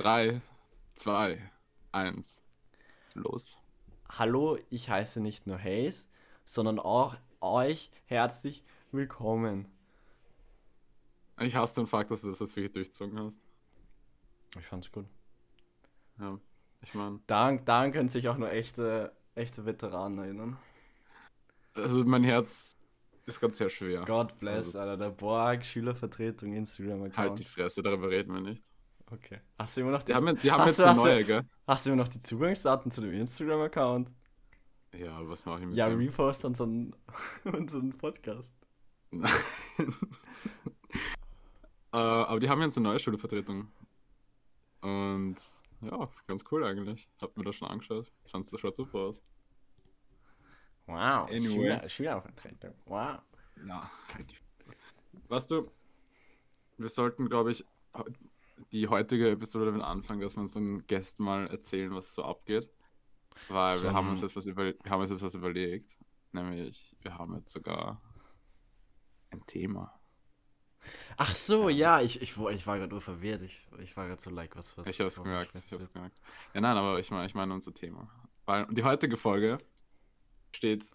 3, 2, 1. Los. Hallo, ich heiße nicht nur Hayes, sondern auch euch herzlich willkommen. Ich hasse den Fakt, dass du das jetzt wirklich durchzogen hast. Ich fand's gut. Ja, ich meine, Daran, daran können sich auch nur echte, echte Veteranen erinnern. also mein Herz ist ganz sehr schwer. God bless, Also, Alter. Der Borg, Schülervertretung, Halt Instagram-Account. die Fresse, darüber reden wir nicht. Okay. Hast du immer noch die, Die haben, die haben jetzt du, eine neue, du, gell? hast du immer noch die Zugangsdaten zu dem Instagram-Account? Ja, aber was mache ich mit Ja, dem? repost unseren, unseren Podcast. äh, aber die haben jetzt eine neue Schulvertretung. Und ja, ganz cool eigentlich. Hab mir das schon angeschaut. Schaut, schaut super aus. Wow, Anyway. Schüler, Schülervertretung. Wow. Ja, Weißt du, wir sollten, glaube ich, die heutige Episode damit anfangen, dass wir unseren Gästen mal erzählen, was so abgeht. Weil So wir haben uns jetzt was über, wir haben uns jetzt was überlegt. Nämlich, wir haben jetzt sogar ein Thema. Ach so, ja, ich, ich, wo- ich war gerade nur verwirrt. Ich, ich war gerade so like, was, was. Ich hab's gemerkt, ich hab's gemerkt. Ja, nein, aber ich meine, ich meine unser Thema. Weil die heutige Folge steht,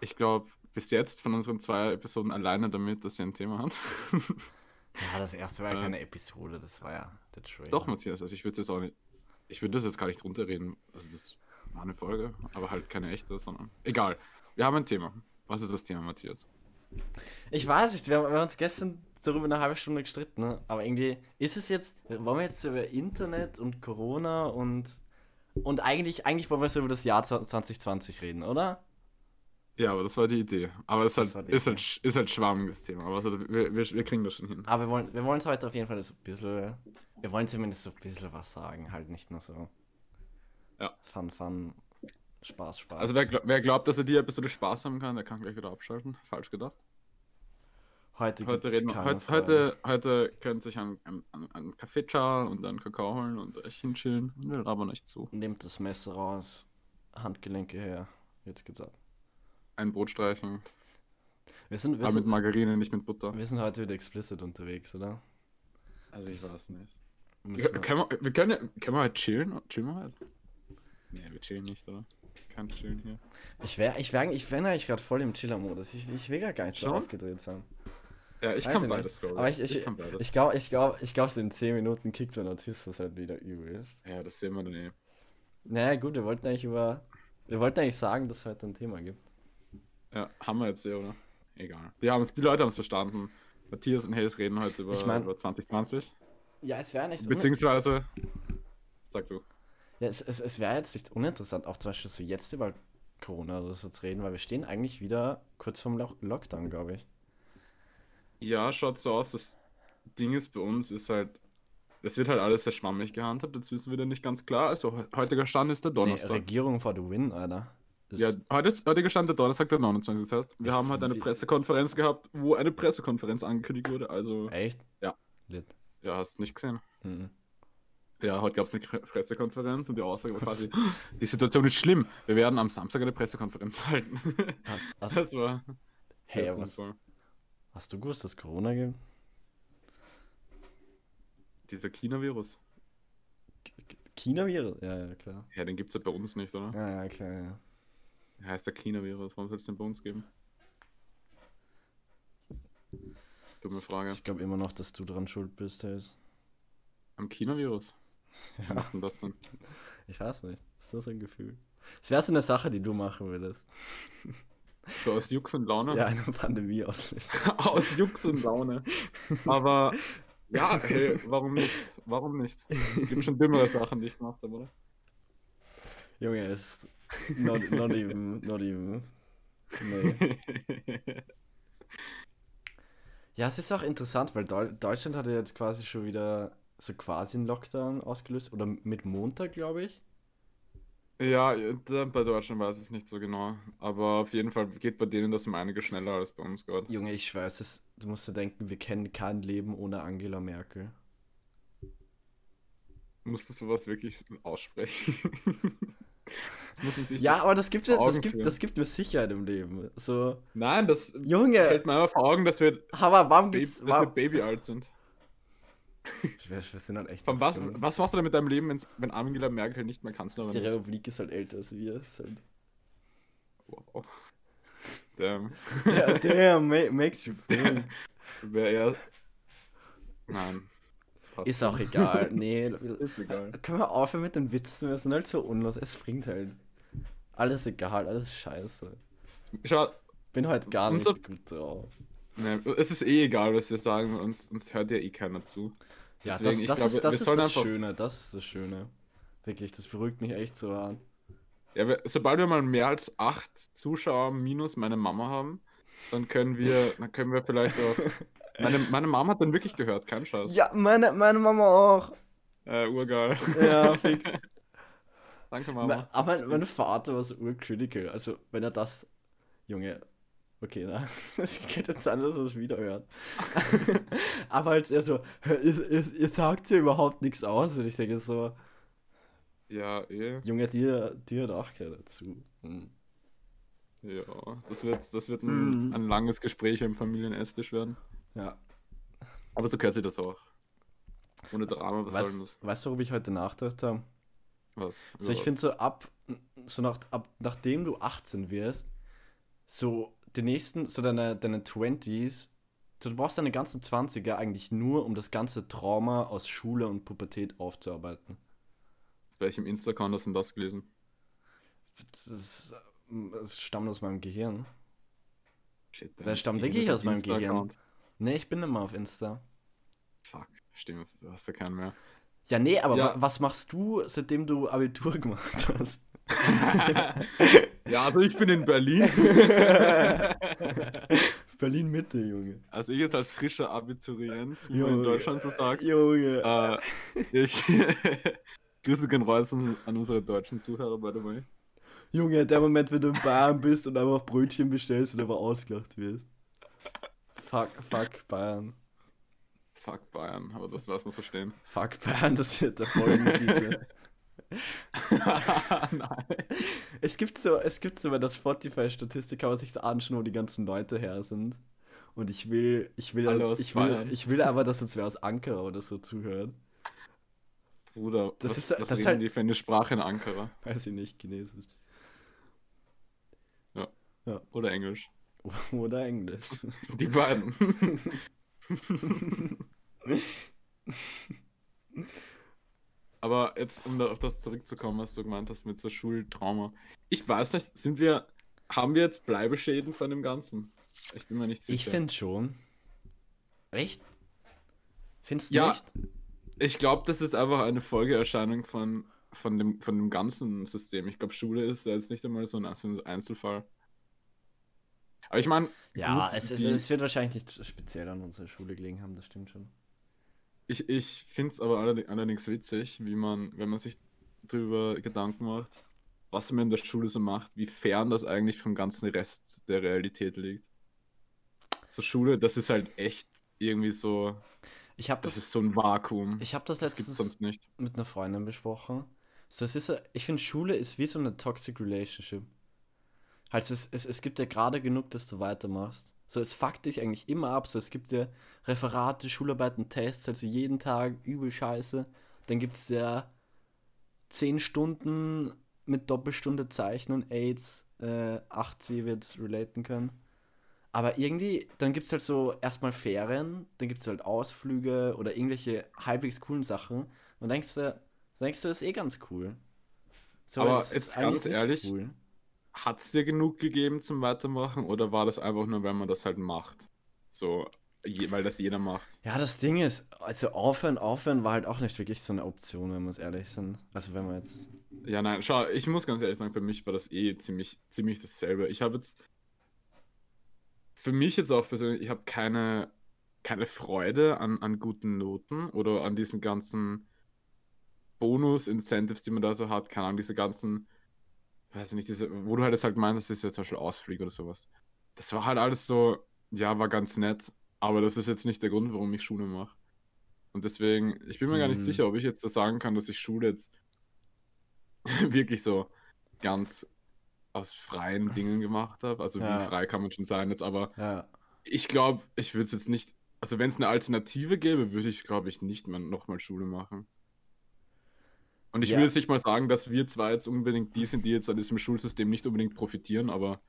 ich glaube, bis jetzt von unseren zwei Episoden alleine damit, dass sie ein Thema hat. Ja, das erste war ja Äh, keine Episode, das war ja der Trailer. Doch, Matthias, also ich würde jetzt auch nicht, ich würde das jetzt gar nicht runterreden. Also das war eine Folge, aber halt keine echte, sondern egal. Wir haben ein Thema. Was ist das Thema, Matthias? Ich weiß nicht, wir haben, wir haben uns gestern darüber eine halbe Stunde gestritten, ne? aber irgendwie ist es jetzt, wollen wir jetzt über Internet und Corona und und eigentlich, eigentlich wollen wir so über das Jahr 2020 reden, oder? Ja, aber das war die Idee. Aber es ist halt, ist halt, ist halt schwammiges Thema. Aber also wir, wir, wir kriegen das schon hin. Aber wir wollen wir wollen es heute auf jeden Fall so ein bisschen, wir wollen zumindest so ein bisschen was sagen, halt nicht nur so Ja. Fun, Fun, Spaß, Spaß. Also wer, wer glaubt, dass er die Episode Spaß haben kann, der kann gleich wieder abschalten. Falsch gedacht. heute Heute, reden wir, heute, heute, heute können sich einen, einen, einen Kaffee schalen und einen Kakao holen und euch hinchillen und wir labern euch zu. Nehmt das Messer raus, Handgelenke her, jetzt geht's ab. Ein Brot streichen, Wir sind, wir aber mit sind, Margarine, nicht mit Butter. wir sind heute wieder explicit unterwegs, oder? Also ich weiß nicht. Wir, können wir, wir können, können wir halt chillen? Chillen wir halt? Nee, wir chillen nicht, oder? Kein Chillen hier. Ich wäre ich wär, ich wär eigentlich gerade voll im Chiller-Modus. Ich, ich will gar gar nicht so aufgedreht sein. Ja, ich Weiß kann nicht. beides, glaube Aber ich, ich, kann beides. ich glaube, ich glaub, ich glaub, so in 10 Minuten kickt der Autist das halt wieder übelst. ja, das sehen wir dann eh. Naja, gut, wir wollten eigentlich über. Wir wollten eigentlich sagen, dass es heute ein Thema gibt. Ja, haben wir jetzt eh, oder? Egal. Die, haben, die Leute haben es verstanden. Matthias und Hayes reden heute über, Ich mein- über 2020. Ja, es wäre nicht. Beziehungsweise, sag du. Ja, es, es, es wäre jetzt nicht uninteressant, auch zum Beispiel so jetzt über Corona oder so zu reden, weil wir stehen eigentlich wieder kurz vorm Lo Lockdown, glaube ich. Ja, schaut so aus. Das Ding ist bei uns, ist halt, es wird halt alles sehr schwammig gehandhabt. Jetzt wissen wir wieder nicht ganz klar. Also he- heutiger Stand ist der Nee, Donnerstag. Regierung for the win, Alter. Ja, heute ist, heutiger Stand der Donnerstag, der 29. Das heißt, wir Ich- haben heute eine Pressekonferenz gehabt, wo eine Pressekonferenz angekündigt wurde. Also, Echt? Ja. Lit. ja, hast nicht gesehen. Mhm. Ja, heute gab es eine Pre- Pressekonferenz und die Aussage war quasi, die Situation ist schlimm. Wir werden am Samstag eine Pressekonferenz halten. Hast, hast, Das war Hey, sehr was- sinnvoll. hast du gewusst, dass es Corona gibt? Dieser China-Virus. China-Virus? Ja, ja, klar. Ja, den gibt es ja bei uns nicht, oder? Ja, ja, klar, ja. Heißt der China-Virus. Warum soll es den bei uns geben? Dumme Frage. Ich glaube immer noch, dass du dran schuld bist, Hayes. Am China-Virus? Ja. macht denn das denn? Ich weiß nicht. Das ist nur so ein Gefühl. Es wäre so eine Sache, die du machen würdest. So aus Jux und Laune? Ja, eine Pandemie auslösen. aus Jux und Laune. Aber ja, hey, warum nicht? Warum nicht? Gibt schon dümmere Sachen, die ich gemacht habe, oder? Junge, es ist not, not even, not even. Nee. Ja, es ist auch interessant, weil Deu Deutschland hat ja jetzt quasi schon wieder so quasi einen Lockdown ausgelöst. Oder mit Montag, glaube ich. Ja, bei Deutschland weiß ich es nicht so genau. Aber auf jeden Fall geht bei denen das um einiges schneller als bei uns gerade. Junge, ich weiß es. Du musst dir denken, wir kennen kein Leben ohne Angela Merkel. Musst du sowas wirklich aussprechen? Ja, aber das gibt, ja- das gibt, das gibt mir Sicherheit im Leben. So, Nein, das Junge, fällt mir einfach vor Augen, dass wir, aber warum Baby, dass wir Warum, Baby alt sind. Wir, wir sind halt echt. Von was, was machst du denn mit deinem Leben, wenn Angela Merkel nicht mehr kannst? Die Republik ist halt älter als wir. Ist halt Wow. Damn. ja, damn, ma makes you think. Wäre eher. Nein. Passt Ist auch egal. Nee, Ist egal. können wir aufhören mit den Witzen? Wir sind halt so unlos. Es bringt halt. Alles egal, alles scheiße. Schau, Bin heute gar nicht Unser- gut drauf. ne, es ist eh egal, was wir sagen, uns, uns hört ja eh keiner zu. Ja, Deswegen, das, ich das glaube, ist, das, ist das einfach- Schöne. Das ist das Schöne. Wirklich, das beruhigt mich echt so hart. Ja, wir, sobald wir mal mehr als acht Zuschauer minus meine Mama haben, dann können wir, dann können wir vielleicht auch. Meine, meine Mama hat dann wirklich gehört, kein Scheiß. Ja, meine, meine Mama auch. Äh, urgeil. Ja, fix. Danke, Mama. Aber mein, mein Vater war so urcritical. Also, wenn er das. Junge. Okay, na. Das geht jetzt an, dass er es wieder hört. Aber als er so, ihr, ihr, ihr sagt ja überhaupt nichts aus. Und ich denke so, Ja, eh. Junge, dir, dir hat auch keiner dazu. Hm. Ja, das wird, das wird ein, Mhm. ein langes Gespräch im Familienesstisch werden. Ja. Aber so gehört sich das auch. Ohne Drama, was soll Weißt, das? weißt du, worüber ich heute nachgedacht habe? Was? So, ich Über finde so ab, so nach, ab, nachdem du 18 wirst, so die nächsten, so deine, deine 20s, so, du brauchst deine ganzen 20er eigentlich nur, um das ganze Trauma aus Schule und Pubertät aufzuarbeiten. Auf welchem Insta-Account hast du denn das gelesen? Das, ist, das stammt aus meinem Gehirn. Shit, Das stammt wirklich aus meinem Gehirn. Nee, ich bin mehr auf Insta. Fuck, stimmt, du hast ja keinen mehr. Ja, nee, aber Ja. wa- was machst du, seitdem du Abitur gemacht hast? ja, also ich bin in Berlin. Berlin Mitte, Junge. Also ich jetzt als frischer Abiturient, wie man in Junge. Deutschland so sagt. Junge. Äh, ich Grüße gehen raus an, an unsere deutschen Zuhörer, by the way. Junge, der Moment, wenn du in Bayern bist und einfach Brötchen bestellst und aber ausgelacht wirst. Fuck, fuck Bayern. Fuck Bayern, aber das lassen wir so stehen. Fuck Bayern, das wird der Folgentitel. Nein. es gibt so, es gibt so bei der Spotify-Statistik, kann man sich anschauen, wo die ganzen Leute her sind. Und ich will, ich will, aus ich will, ich will aber, dass uns wer aus Ankara oder so zuhört. Bruder, Das was, ist- was das reden halt- die für eine Sprache in Ankara? Weiß ich nicht, Chinesisch. Oder Englisch? Oder Englisch. Die beiden. Aber jetzt, um da auf das zurückzukommen, was du gemeint hast mit so Schultrauma. Ich weiß nicht, sind wir, haben wir jetzt Bleibeschäden von dem Ganzen? Ich bin mir nicht sicher. Ich finde schon. Echt? Findest du Ja. nicht? Ich glaube, das ist einfach eine Folgeerscheinung von, von, dem, von dem ganzen System. Ich glaube, Schule ist jetzt nicht einmal so ein, so ein Einzelfall. Aber ich meine, Ja, gut, es, es, es wird wahrscheinlich nicht speziell an unserer Schule gelegen haben, das stimmt schon. ich, ich finde es aber allerdings, witzig, wie man, wenn man sich darüber Gedanken macht, was man in der Schule so macht, wie fern das eigentlich vom ganzen Rest der Realität liegt. So Schule, das ist halt echt irgendwie so, Ich habe das das, ist so ein Vakuum. ich hab das letztens mit einer Freundin besprochen. So, es ist, ich finde, Schule ist wie so eine toxic relationship. Halt, es, es, es gibt ja gerade genug, dass du weitermachst. So, es fuckt dich eigentlich immer ab. So, es gibt ja Referate, Schularbeiten, Tests, also jeden Tag übel scheiße. Dann gibt es ja 10 Stunden mit Doppelstunde Zeichnen, AIDS, äh, 8C wird relaten können. Aber irgendwie, dann gibt es halt so erstmal Ferien, dann gibt es halt Ausflüge oder irgendwelche halbwegs coolen Sachen. Und denkst du, denkst du, das ist eh ganz cool. So, Aber jetzt ganz ehrlich, cool. Hat es dir genug gegeben zum Weitermachen oder war das einfach nur, wenn man das halt macht? So, je, weil das jeder macht. Ja, das Ding ist, also aufhören, aufhören war halt auch nicht wirklich so eine Option, wenn wir es ehrlich sind. Also wenn wir jetzt. Ja, nein, schau, ich muss ganz ehrlich sagen, für mich war das eh ziemlich, ziemlich dasselbe. Ich habe jetzt, für mich jetzt auch persönlich, ich habe keine, keine Freude an, an guten Noten oder an diesen ganzen Bonus-Incentives, die man da so hat. Keine Ahnung, diese ganzen, weiß ich nicht, diese, wo du halt jetzt halt meinst, das ist ja zum Beispiel Ausflüge oder sowas. Das war halt alles so, ja, war ganz nett, aber das ist jetzt nicht der Grund, warum ich Schule mache. Und deswegen, ich bin mir gar nicht Mhm. sicher, ob ich jetzt so sagen kann, dass ich Schule jetzt wirklich so ganz aus freien Dingen gemacht habe. Also Ja. wie frei kann man schon sein jetzt, aber Ja. ich glaube, ich würde es jetzt nicht also wenn es eine Alternative gäbe, würde ich, glaube ich, nicht mehr nochmal Schule machen. Und ich Ja. will jetzt nicht mal sagen, dass wir zwar jetzt unbedingt die sind, die jetzt an diesem Schulsystem nicht unbedingt profitieren, aber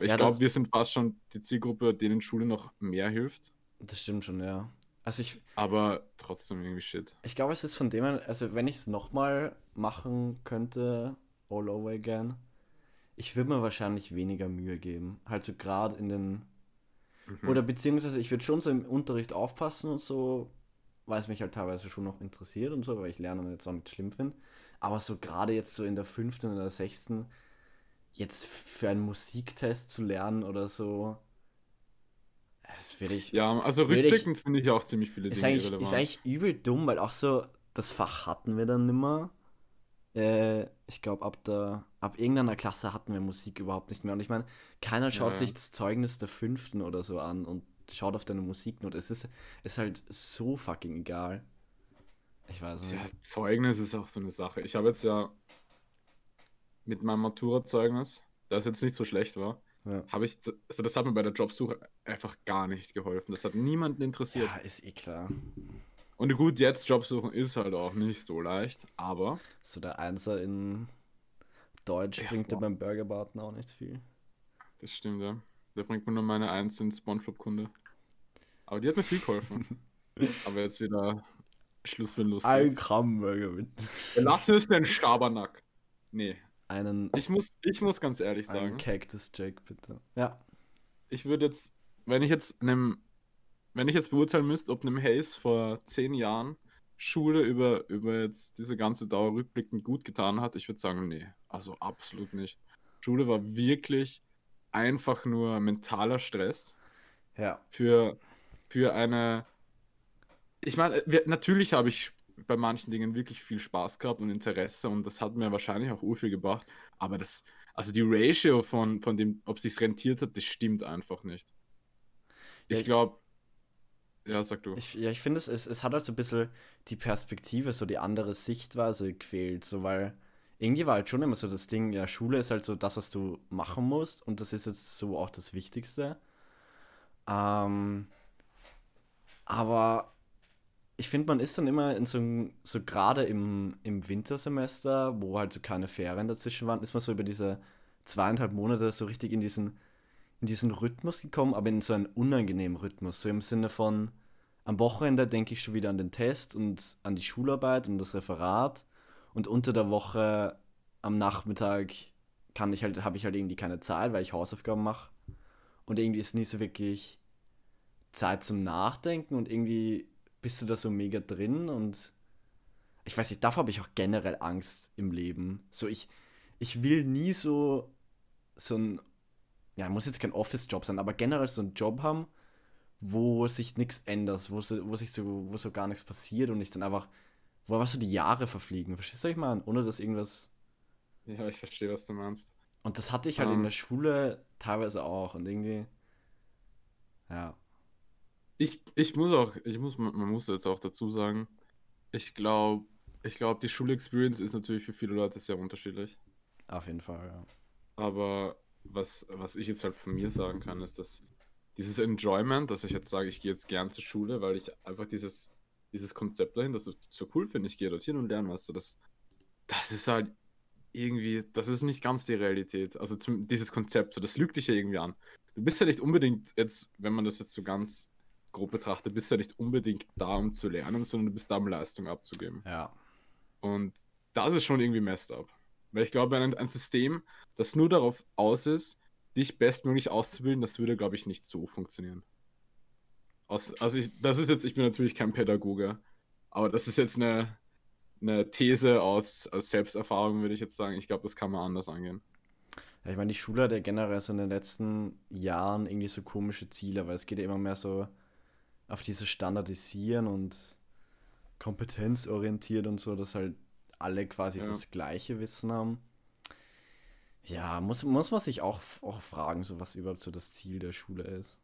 ich Ja, glaube, wir sind fast schon die Zielgruppe, denen Schule noch mehr hilft. Das stimmt schon, ja. Also ich, Aber trotzdem irgendwie shit. ich glaube, es ist von dem also wenn ich es nochmal machen könnte, all over again, ich würde mir wahrscheinlich weniger Mühe geben. Halt so gerade in den, Mhm. oder beziehungsweise ich würde schon so im Unterricht aufpassen und so, weil es mich halt teilweise schon noch interessiert und so, weil ich Lernen jetzt auch nicht schlimm finde. Aber so gerade jetzt so in der fünften oder sechsten, jetzt für einen Musiktest zu lernen oder so, das würde ich, Ja, also rückblickend finde ich auch ziemlich viele Ist Dinge eigentlich, irrelevant. ist eigentlich übel dumm, weil auch so, das Fach hatten wir dann nimmer. Äh, ich glaube, ab der, ab irgendeiner Klasse hatten wir Musik überhaupt nicht mehr. Und ich meine, keiner schaut ja. sich das Zeugnis der fünften oder so an und schaut auf deine Musiknote. Es ist, ist halt so fucking egal. Ich weiß nicht. Ja, Zeugnis ist auch so eine Sache. Ich habe jetzt ja mit meinem Matura-Zeugnis, das jetzt nicht so schlecht war, Ja. habe ich, also das hat mir bei der Jobsuche einfach gar nicht geholfen. Das hat niemanden interessiert. Ja, ist eh klar. Und gut, jetzt Jobsuchen ist halt auch nicht so leicht, aber So der Einser in Deutsch Ja, bringt dir beim Burgerbarten auch nicht viel. das stimmt, ja. Da bringt mir nur meine Eins in Spongebob-Kunde. Aber die hat mir viel geholfen. aber jetzt wieder Schluss mit lustig. Ein Gramm Burger mit. Lass es den Schabernack. Nee, Einen, ich muss, ich muss ganz ehrlich einen sagen, Cactus Jack, bitte. Ja. ich würde jetzt, wenn ich jetzt einem, wenn ich jetzt beurteilen müsste, ob einem Hayes vor zehn Jahren Schule über, über jetzt diese ganze Dauer rückblickend gut getan hat, ich würde sagen, nee, also absolut nicht. Schule war wirklich einfach nur mentaler Stress Ja. für, für eine. Ich meine, natürlich habe ich bei manchen Dingen wirklich viel Spaß gehabt und Interesse und das hat mir wahrscheinlich auch urviel gebracht, aber das, also die Ratio von, von dem, ob es sich rentiert hat, das stimmt einfach nicht. Ja, Ich ich- glaube, ja, sag du. Ich, ja, ich finde, es, es, es hat halt so ein bisschen die Perspektive, so die andere Sichtweise gefehlt, so weil irgendwie war halt schon immer so das Ding, ja, Schule ist halt so das, was du machen musst und das ist jetzt so auch das Wichtigste. Ähm, aber ich finde, man ist dann immer in so, so gerade im, im Wintersemester, wo halt so keine Ferien dazwischen waren, ist man so über diese zweieinhalb Monate so richtig in diesen, in diesen Rhythmus gekommen, aber in so einen unangenehmen Rhythmus. So im Sinne von, am Wochenende denke ich schon wieder an den Test und an die Schularbeit und das Referat. Und unter der Woche am Nachmittag kann ich halt, habe ich halt irgendwie keine Zeit, weil ich Hausaufgaben mache. Und irgendwie ist nie so wirklich Zeit zum Nachdenken und irgendwie bist du da so mega drin und ich weiß nicht, davor habe ich auch generell Angst im Leben. So, ich, ich will nie so, so ein, ja, muss jetzt kein Office-Job sein, aber generell so einen Job haben, wo sich nichts ändert, wo, wo sich so, wo so gar nichts passiert und ich dann einfach, wo einfach so die Jahre verfliegen. Verstehst du, was ich meine? Ohne dass irgendwas. Ja, ich verstehe, was du meinst. Und das hatte ich halt in Ähm. der Schule teilweise auch und irgendwie. Ja. Ich, ich muss auch, ich muss, man man muss jetzt auch dazu sagen, ich glaube, ich glaube, die Schulexperience ist natürlich für viele Leute sehr unterschiedlich. Auf jeden Fall, ja. Aber was, was ich jetzt halt von mir sagen kann, ist, dass dieses Enjoyment, dass ich jetzt sage, ich gehe jetzt gern zur Schule, weil ich einfach dieses, dieses Konzept dahin, das so cool finde, ich gehe dorthin und lerne was, so das, das ist halt irgendwie, das ist nicht ganz die Realität. Also zum, dieses Konzept, so das lügt dich ja irgendwie an. Du bist ja nicht unbedingt jetzt, wenn man das jetzt so ganz grob betrachtet, bist ja nicht unbedingt da, um zu lernen, sondern du bist da, um Leistung abzugeben. Ja. Und das ist schon irgendwie messed up. Weil ich glaube, ein, ein System, das nur darauf aus ist, dich bestmöglich auszubilden, das würde, glaube ich, nicht so funktionieren. Aus, also ich, das ist jetzt, ich bin natürlich kein Pädagoge, aber das ist jetzt eine, eine These aus, aus Selbsterfahrung, würde ich jetzt sagen. Ich glaube, das kann man anders angehen. Ja, ich meine, die Schule hat ja generell so in den letzten Jahren irgendwie so komische Ziele, weil es geht ja immer mehr so auf dieses Standardisieren und kompetenzorientiert und so, dass halt alle quasi Ja. das gleiche Wissen haben. Ja, muss, muss man sich auch, auch fragen, so was überhaupt so das Ziel der Schule ist.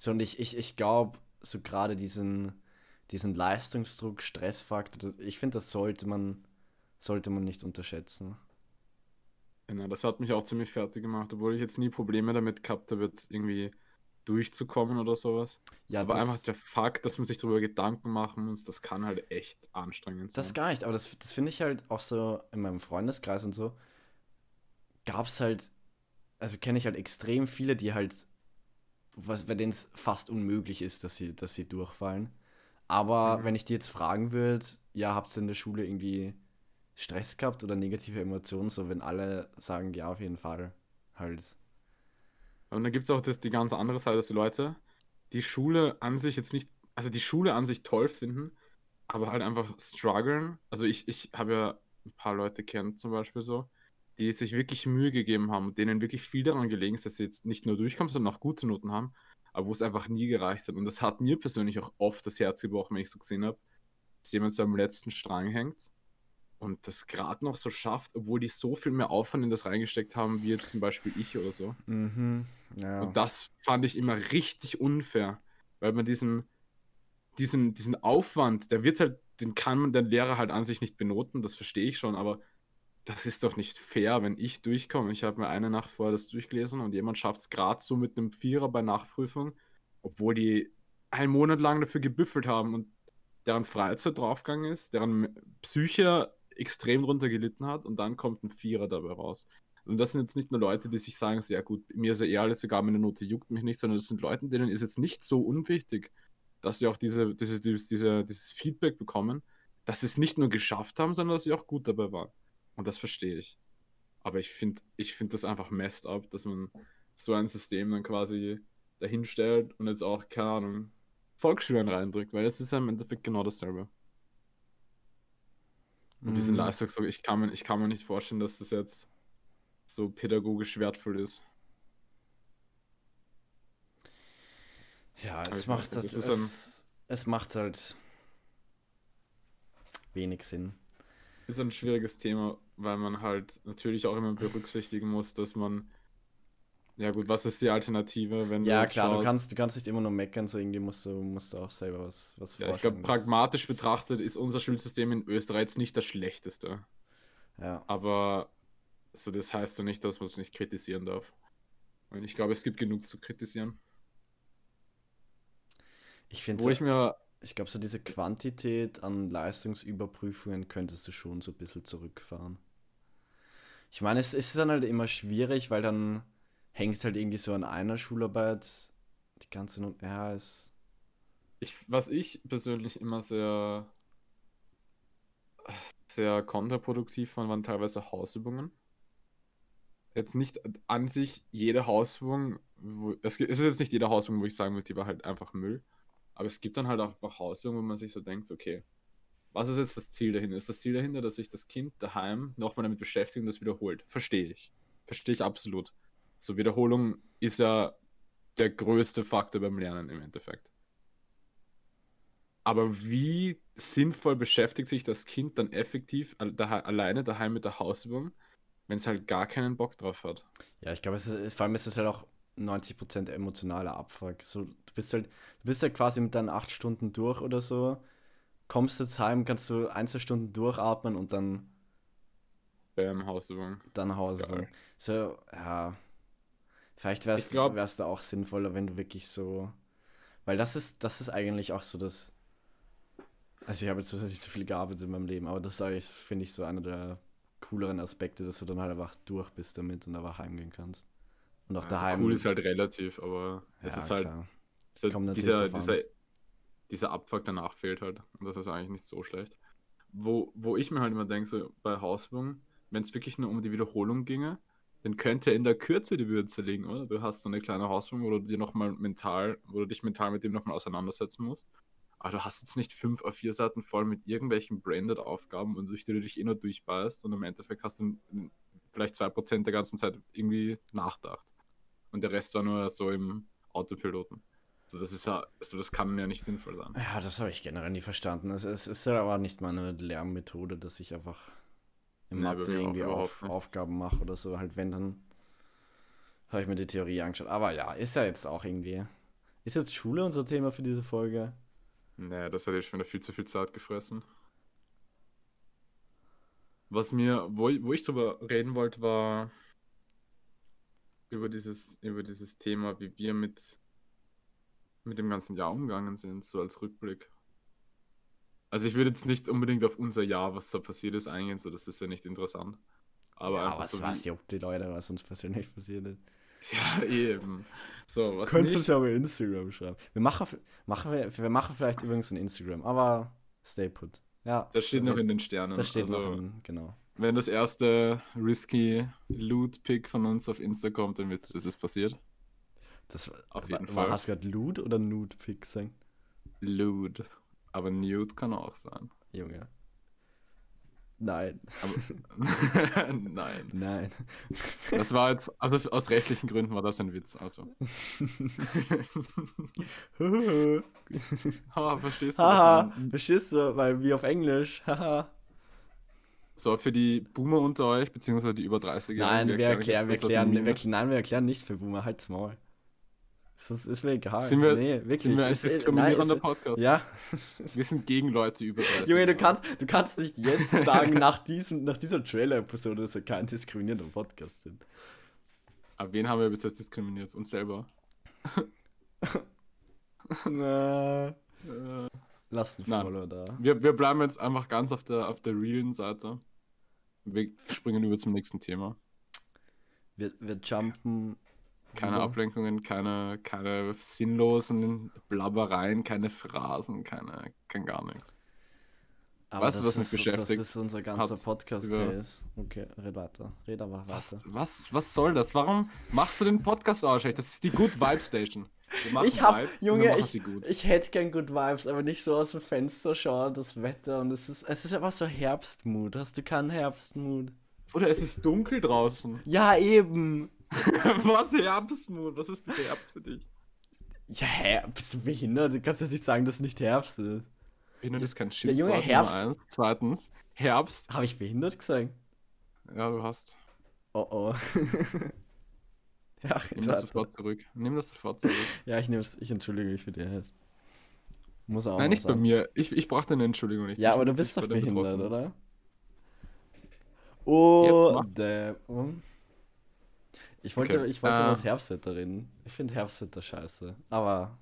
So, und ich, ich, ich glaube, so gerade diesen, diesen Leistungsdruck, Stressfaktor, das, ich finde, das sollte man, sollte man nicht unterschätzen. Genau, das hat mich auch ziemlich fertig gemacht, obwohl ich jetzt nie Probleme damit gehabt habe, jetzt irgendwie durchzukommen oder sowas. Ja, aber einfach der Fakt, dass man sich darüber Gedanken machen muss, das kann halt echt anstrengend sein. das gar nicht, aber das, das finde ich halt auch so in meinem Freundeskreis und so, gab es halt, also kenne ich halt extrem viele, die halt, was, bei denen es fast unmöglich ist, dass sie, dass sie durchfallen. Aber Mhm. wenn ich die jetzt fragen würde, ja, habt ihr in der Schule irgendwie Stress gehabt oder negative Emotionen, so wenn alle sagen, ja, auf jeden Fall, halt. Und dann gibt es auch das, die ganz andere Seite, dass die Leute die Schule an sich jetzt nicht, also die Schule an sich toll finden, aber halt einfach strugglen. Also ich, ich habe ja ein paar Leute kennt zum Beispiel so, die sich wirklich Mühe gegeben haben und denen wirklich viel daran gelegen ist, dass sie jetzt nicht nur durchkommen, sondern auch gute Noten haben, aber wo es einfach nie gereicht hat. Und das hat mir persönlich auch oft das Herz gebrochen, wenn ich so gesehen habe, dass jemand so am letzten Strang hängt und das gerade noch so schafft, obwohl die so viel mehr Aufwand in das reingesteckt haben, wie jetzt zum Beispiel ich oder so. Mhm, ja. Und das fand ich immer richtig unfair, weil man diesen, diesen, diesen Aufwand, der wird halt, den kann man der Lehrer halt an sich nicht benoten, das verstehe ich schon, aber das ist doch nicht fair, wenn ich durchkomme. Ich habe mir eine Nacht vorher das durchgelesen und jemand schafft es gerade so mit einem Vierer bei Nachprüfung, obwohl die einen Monat lang dafür gebüffelt haben und deren Freizeit draufgegangen ist, deren Psyche extrem drunter gelitten hat und dann kommt ein Vierer dabei raus. Und das sind jetzt nicht nur Leute, die sich sagen, sehr gut, mir ist ja eh alles egal, meine Note juckt mich nicht, sondern das sind Leute, denen ist jetzt nicht so unwichtig, dass sie auch diese, diese, diese, diese, dieses Feedback bekommen, dass sie es nicht nur geschafft haben, sondern dass sie auch gut dabei waren. Und das verstehe ich. Aber ich finde ich find das einfach messed up, dass man so ein System dann quasi dahinstellt und jetzt auch, keine Ahnung, Volksschülern reindrückt, weil das ist ja im Endeffekt genau dasselbe. Und diesen Mhm. Leistungsdruck, ich kann, mir, ich kann mir nicht vorstellen, dass das jetzt so pädagogisch wertvoll ist. Ja, es macht weiß das, das es, es macht halt wenig Sinn. Ist ein schwieriges Thema, weil man halt natürlich auch immer berücksichtigen muss, dass man, ja gut, was ist die Alternative, wenn du Ja, jetzt klar, du schaust- kannst, du kannst nicht immer nur meckern, so irgendwie musst du, musst du auch selber was, was Ja, ich glaube, pragmatisch betrachtet ist unser Schulsystem in Österreich jetzt nicht das schlechteste. Ja, Aber also das heißt ja nicht, dass man es nicht kritisieren darf. Und ich glaube, es gibt genug zu kritisieren. ich finde Wo so, ich mir, ich glaube, so diese Quantität an Leistungsüberprüfungen könntest du schon so ein bisschen zurückfahren. Ich meine, es, ist dann halt immer schwierig, weil dann hängst halt irgendwie so an einer Schularbeit die ganze Not. Ja, es. ich, was ich persönlich immer sehr, sehr kontraproduktiv fand, waren teilweise Hausübungen. Jetzt nicht an sich jede Hausübung, wo, es ist jetzt nicht jede Hausübung, wo ich sagen würde, die war halt einfach Müll. Aber es gibt dann halt auch Hausübungen, wo man sich so denkt, okay, was ist jetzt das Ziel dahinter? Ist das Ziel dahinter, dass sich das Kind daheim nochmal damit beschäftigt und das wiederholt? Verstehe ich. Verstehe ich absolut. So, Wiederholung ist ja der größte Faktor beim Lernen im Endeffekt. Aber wie sinnvoll beschäftigt sich das Kind dann effektiv al- dahe- alleine daheim mit der Hausübung, wenn es halt gar keinen Bock drauf hat? Ja, ich glaube, vor allem ist es halt auch 90% emotionaler Abfuck. So, du bist halt, du bist halt quasi mit deinen acht Stunden durch oder so, kommst jetzt heim, kannst du ein, zwei Stunden durchatmen und dann, Beim Hausübung. dann Geil. gehen. So, ja. Vielleicht wär's, Ich glaub- wär's da auch sinnvoller, wenn du wirklich so. Weil das ist, das ist eigentlich auch so das. Also ich habe jetzt nicht so viel gearbeitet in meinem Leben, aber das ist eigentlich, finde ich, so einer der cooleren Aspekte, dass du dann halt einfach durch bist damit und einfach heimgehen kannst. Und auch Also daheim. cool ist halt relativ, aber es ja, ist halt klar. Dieser, Kommt dieser, dieser, dieser Abfuck danach fehlt halt. Und das ist eigentlich nicht so schlecht. Wo, wo ich mir halt immer denke, so bei Hausübungen, wenn es wirklich nur um die Wiederholung ginge, dann könnte in der Kürze die Würze liegen, oder? Du hast so eine kleine Hausübung, wo du dir nochmal mental, wo du dich mental mit dem nochmal auseinandersetzen musst. Aber du hast jetzt nicht fünf auf vier Seiten voll mit irgendwelchen Branded-Aufgaben und durch die du dich eh nur durchbeißt und im Endeffekt hast du vielleicht zwei Prozent der ganzen Zeit irgendwie nachgedacht. Und der Rest war nur so im Autopiloten. Also das ist ja, also das kann ja nicht sinnvoll sein. Ja, das habe ich generell nie verstanden. Es, es ist ja aber nicht meine Lernmethode, dass ich einfach im Nee, Mathe auch irgendwie auf. Aufgaben mache oder so. Halt, wenn, dann habe ich mir die Theorie angeschaut. Aber ja, ist ja jetzt auch irgendwie. Ist jetzt Schule unser Thema für diese Folge? Nee, das hat jetzt schon wieder viel zu viel Zeit gefressen. Was mir, wo, ich- wo ich drüber reden wollte, war über dieses, über dieses Thema, wie wir mit mit dem ganzen Jahr umgegangen sind, so als Rückblick. Also ich würde jetzt nicht unbedingt auf unser Jahr, was da passiert ist, eingehen, so das ist ja nicht interessant. Aber ja, was so weiß wie, juckt die Leute, was uns persönlich passiert ist. Ja, eben. So, was Könntest nicht, ja bei Instagram schreiben. Wir machen, machen wir, wir machen vielleicht übrigens ein Instagram, aber stay put. Ja. das steht noch in den Sternen. Das steht also, noch in, genau. Wenn das erste risky Loot-Pick von uns auf Insta kommt, dann wisst ihr, es passiert. Das, war- Auf jeden war- Fall. Hast du gerade Loot oder Nude Pick gesagt? Loot. Aber Nude kann auch sein. Junge. Nein. Aber Nein. Nein. Das war jetzt, also aus rechtlichen Gründen war das ein Witz. Also. ha, verstehst du? Haha, verstehst du? Weil wie auf Englisch. Haha. So, für die Boomer unter euch, beziehungsweise die über 30er. Nein, wir erklären, wir was ein erklären, wir, ist. nein, wir erklären nicht für Boomer, halt's Maul. Das ist, mir egal. Sind wir- nee, wirklich. Sind wir ein diskriminierender Podcast? Ja, Wir sind gegen Leute über 30. Junge, du kannst, du kannst nicht jetzt sagen, nach, diesem, nach dieser Trailer-Episode, dass wir kein diskriminierender Podcast sind. Aber wen haben wir bis jetzt diskriminiert? Uns selber. Na, Äh, lass einen Nein. Follow da. wir, wir bleiben jetzt einfach ganz auf der, auf der realen Seite. Wir springen über zum nächsten Thema. Wir, wir jumpen. Keine rüber. Ablenkungen, keine, keine sinnlosen Blabbereien, keine Phrasen, keine, kein gar nichts. Aber Weißt du, was mich ist, beschäftigt Das ist unser ganzer hat Podcast über- ist. Okay, red weiter. Red aber Was, weiter. was, was soll das? Warum machst du den Podcast aus? Das ist die Good Vibe Station. Ich hab, Vibe Junge, ich, ich hätte gern Good Vibes, aber nicht so aus dem Fenster schauen, das Wetter und es ist, es ist einfach so Herbstmut. Hast du keinen Herbstmut? Oder es ist dunkel draußen. Ja, eben. was Herbstmut? Was ist bitte Herbst für dich? Ja, hä, bist du behindert? Du kannst jetzt nicht sagen, dass es nicht Herbst ist. Behindert ist kein Ja, Schimpfwort. Junge, Nummer Herbst-. Zweitens, Herbst. Habe ich behindert gesagt? Ja, du hast. Oh oh. ja, Nimm das sofort zurück. Nimm das sofort zurück. ja, ich nehm's, ich entschuldige mich für dich jetzt. Muss auch Nein, nicht bei sagen. mir. Ich, ich brauche deine Entschuldigung nicht. Ja, aber du bist doch bei den behindert, Betroffenen. oder? Oh, mach. Ich wollte, Okay, ich wollte äh, über das Herbstwetter reden. Ich finde Herbstwetter scheiße. Aber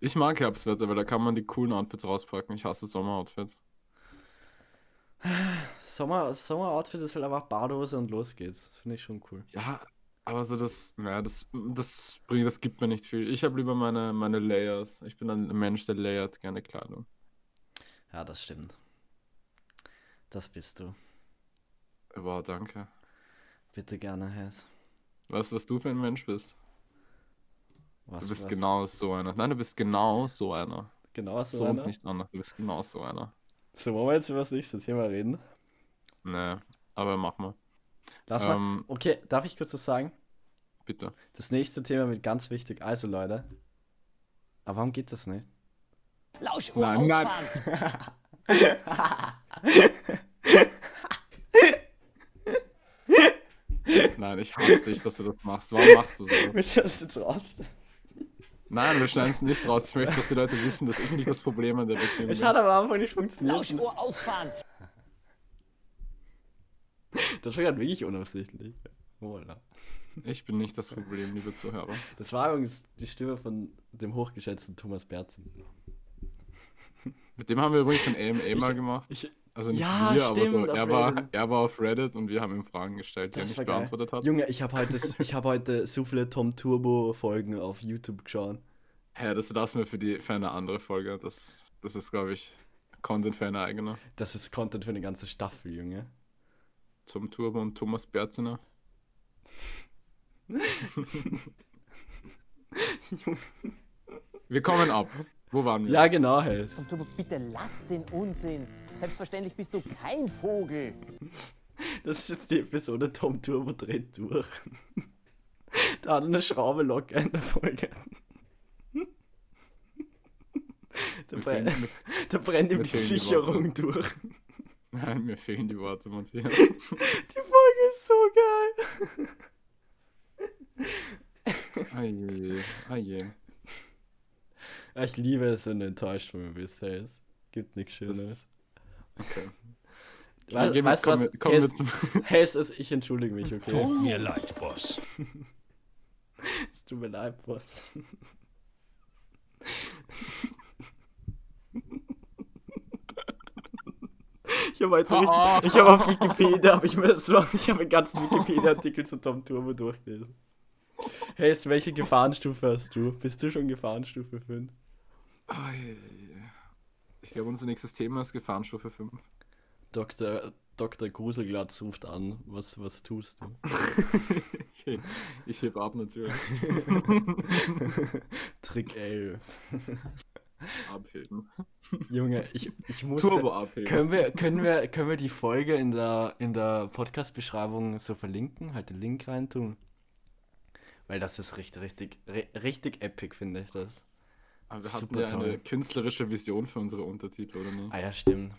Ich mag Herbstwetter, weil da kann man die coolen Outfits rauspacken. Ich hasse Sommeroutfits. Sommer, Sommeroutfit ist halt einfach Badehose und los geht's. Finde ich schon cool. Ja, aber so das, naja, das, das bringt, das gibt mir nicht viel. Ich habe lieber meine, meine Layers. Ich bin ein Mensch, der layert gerne Kleidung. Ja, das stimmt. Das bist du. Wow, danke. Bitte gerne, Hess. Weißt du, was du für ein Mensch bist? Was, Du bist was? genau so einer. Nein, du bist genau so einer. Genau so. So und einer? nicht anders. Du bist genau so einer. So, wollen wir jetzt über das nächste Thema reden? Nee, aber mach mal. Lass mal. Ähm, Okay, darf ich kurz was sagen? bitte. Das nächste Thema wird ganz wichtig. Also, Leute. Aber warum geht das nicht? Lauschuhr Nein, nein. ausfahren. Nein, ich hasse dich, dass du das machst. Warum machst du so? Willst du das jetzt rausstellen? Nein, wir schneiden es nicht raus. Ich möchte, dass die Leute wissen, dass ich nicht das Problem an der Beziehung Es bin. hat aber am Anfang nicht funktioniert. Lauschuhr ausfahren. Das war gerade wirklich unabsichtlich. Voilà. Ich bin nicht das Problem, liebe Zuhörer. Das war übrigens die Stimme von dem hochgeschätzten Thomas Berzen. Mit dem haben wir übrigens ein AMA mal gemacht. Ich, Also nicht Ja, wir, stimmt, aber so, er, war, er war auf Reddit und wir haben ihm Fragen gestellt, die er das nicht war geil. beantwortet hat. Junge, ich habe heute, ich hab heute so viele Tom Turbo Folgen auf YouTube geschaut. Hä, das lassen wir für, die, für eine andere Folge. Das, das ist, glaube ich, Content für eine eigene. Das ist Content für eine ganze Staffel, Junge. Zum Turbo und Thomas Berziner. wir kommen ab. Wo waren wir? Ja, genau, Hels. Und du bitte lass den Unsinn. Selbstverständlich bist du kein Vogel. Das ist jetzt die Episode Tom Turbo dreht durch. Da hat eine Schraube locker in der Folge. Da, fehlen- da brennt ihm die fehlen die Sicherung durch. Nein, mir fehlen die Worte, Matthias. Die Folge ist so geil. Aje, aje. Ich liebe es, wenn du enttäuscht von mir bist, hey. Es gibt nichts Schönes. Okay. Dann weißt du was? Komm, hey, hey, es ist, ich entschuldige mich, okay? Tut mir leid, Boss. es tut mir leid, Boss. Ich habe heute richtig, ich habe auf Wikipedia, habe ich mir das war, ich habe den ganzen Wikipedia-Artikel zu Tom Turbo durchgelesen. Hey, welche Gefahrenstufe hast du? Bist du schon Gefahrenstufe 5? Ich glaube, unser nächstes Thema ist Gefahrenstufe 5. Dr. Dr. Gruselglatz ruft an. Was, was tust du? ich, heb, ich heb ab natürlich. Trick 11. Abheben. Junge, ich, ich muss. Turbo abheben. Können wir, können, wir, können wir die Folge in der, in der Podcast-Beschreibung so verlinken? Halt den Link reintun? Weil das ist richtig, richtig, ri- richtig epic, finde ich das. Aber wir hatten Super ja eine toll. künstlerische Vision für unsere Untertitel, oder nicht? Ah ja, stimmt.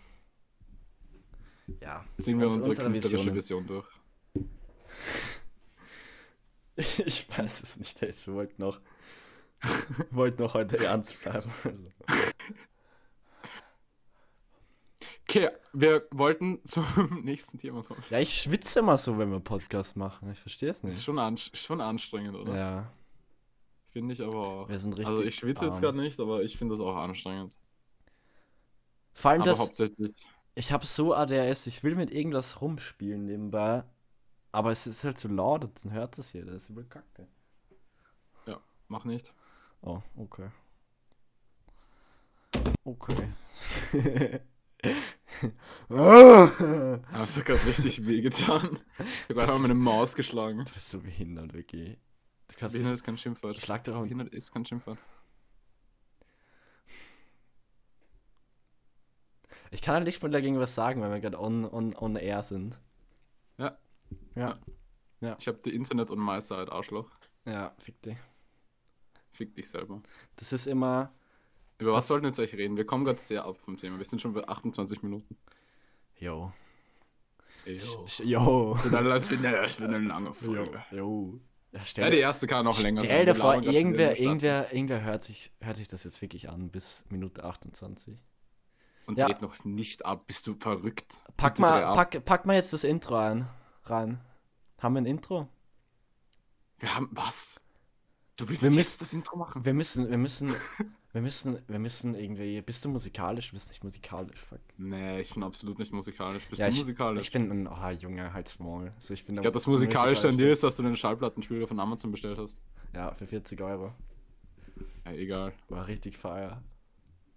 Ja. Ziehen wir uns- unsere, unsere künstlerische Visionen. Vision durch. Ich weiß es nicht, ey, ich wollte noch, wollte noch heute ernst bleiben. Also. Okay, wir wollten zum nächsten Thema kommen. Ja, ich schwitze immer so, wenn wir Podcast machen. Ich verstehe es Ist nicht. schon, an, schon anstrengend, oder? Ja, Finde ich aber wir sind richtig. Also ich schwitze jetzt gerade nicht, aber ich finde das auch anstrengend. Vor allem Aber das, hauptsächlich. ich habe so ADHS, ich will mit irgendwas rumspielen nebenbei, aber es ist halt so laut, und dann hört das jeder, das ist übel kacke. Ja, mach nicht. Oh, okay. Okay. Das hat gerade richtig wehgetan. Ich habe einfach meine Maus geschlagen. Du bist so behindert, wirklich. Behindert ist kein Schimpfwort. Schlag auch. Behindert ist kein Schimpfwort. Ich kann halt nicht mal dagegen was sagen, weil wir gerade on, on, on air sind. Ja. Ja. Ich habe die Internet on my side, Arschloch. Ja, fick dich. Fick dich selber. Das ist immer. Über was sollten wir jetzt eigentlich reden? Wir kommen gerade sehr ab vom Thema. Wir sind schon bei 28 Minuten. Ey, Sch- Yo. Das wird eine, lange. Folge. Yo. Ja, Ja, stell, die erste kann noch länger stell dir vor, irgendwer, irgendwer, irgendwer hört sich, hört sich das jetzt wirklich an bis Minute 28. Straße. Und Ja. dreht noch nicht ab. Bist du verrückt? Pack mal, pack, pack mal jetzt das Intro ein, rein. Haben wir ein Intro? Wir haben was? Du willst Wir müssen- das Intro machen? Wir müssen, wir müssen, wir müssen, wir müssen irgendwie. Bist du musikalisch? Du bist nicht musikalisch, fuck. Nee, ich bin absolut nicht musikalisch. Bist Ja, du ich, musikalisch? Ich bin ein, oh Junge, halt's Maul. Also ich bin Ich glaube, das Musikalischste an dir ist, dass du den Schallplattenspieler von Amazon bestellt hast. Ja, für 40 Euro. Ja, egal. War richtig feier.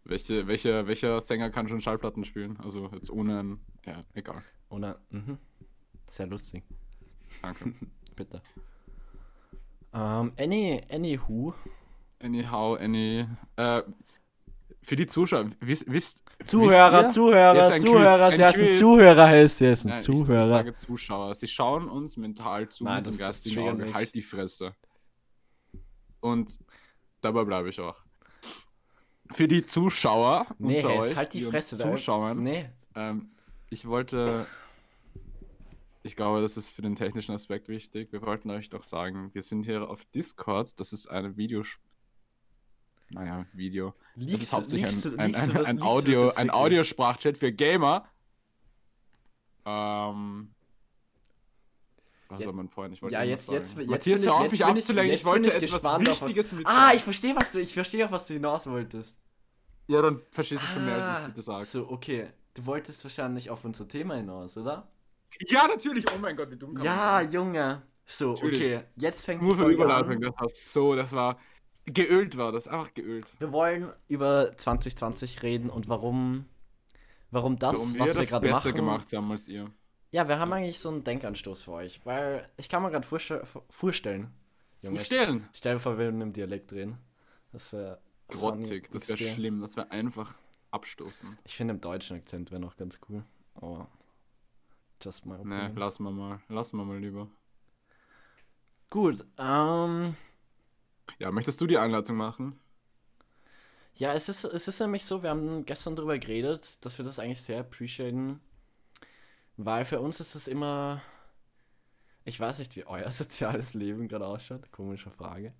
Welche, welche, welcher Sänger kann schon Schallplatten spielen? Also jetzt ohne ein. Ja, egal. Oder, mhm. Sehr lustig. Danke. Bitte. Ähm, any, anywho. Anyhow, any. Äh, für die Zuschauer, wisst. wisst Zuhörer, wisst? Zuhörer, Zuhörer, sie heißen. Zuhörer, heißt sie heißen Nein, ich, ich Zuhörer. sage Zuschauer. Sie schauen uns mental zu Nein, mit das- dem geistigen Auge. Halt die Fresse. Und dabei bleibe ich auch. Für die Zuschauer Nee, unter euch, halt die uns Fresse da. zuschauen, Nee, ähm, ich wollte, ich glaube, das ist für den technischen Aspekt wichtig. Wir wollten euch doch sagen, wir sind hier auf Discord. Das ist eine Video, naja, Video. Das liegst ist du, hauptsächlich liegst ein, ein, du ein, das, ein das Audio, ein? Audiosprachchat für Gamer. Ähm, was Ja- soll man vorhin? Ich wollte Ja, jetzt, jetzt, jetzt Matthias, hör auf, jetzt mich abzulenken. Ich wollte ich etwas Wichtiges mit. Ah, ich verstehe, was du, ich verstehe, auf was du hinaus wolltest. Ja, dann verstehst du schon mehr, als Ah, ich bitte sage. So, okay. Du wolltest wahrscheinlich auf unser Thema hinaus, oder? Ja, natürlich. Oh mein Gott, wie dumm Ja? Junge. So, Natürlich. okay. Jetzt fängt Nur für Überleitung. an. Das war so, das war geölt war das, einfach geölt. Wir wollen über 2020 reden und warum, warum das, Warum wir was wir gerade besser machen. gemacht haben als ihr. Ja, wir haben eigentlich so einen Denkanstoß für euch, weil ich kann mir gerade vorstell vorstellen. Junge, Stellen. stell dir vor, wir würden im Dialekt reden. Das wäre Grottig, das wäre schlimm, das wäre einfach abstoßen. Ich finde im deutschen Akzent wäre noch ganz cool. Aber just my Ne, opinion. lassen wir mal, lassen wir mal lieber. Gut, ähm, Ja, möchtest du die Einleitung machen? ja, es ist, es ist nämlich so, wir haben gestern darüber geredet, dass wir das eigentlich sehr appreciaten, weil für uns ist es immer, ich weiß nicht, wie euer soziales Leben gerade ausschaut, komische Frage.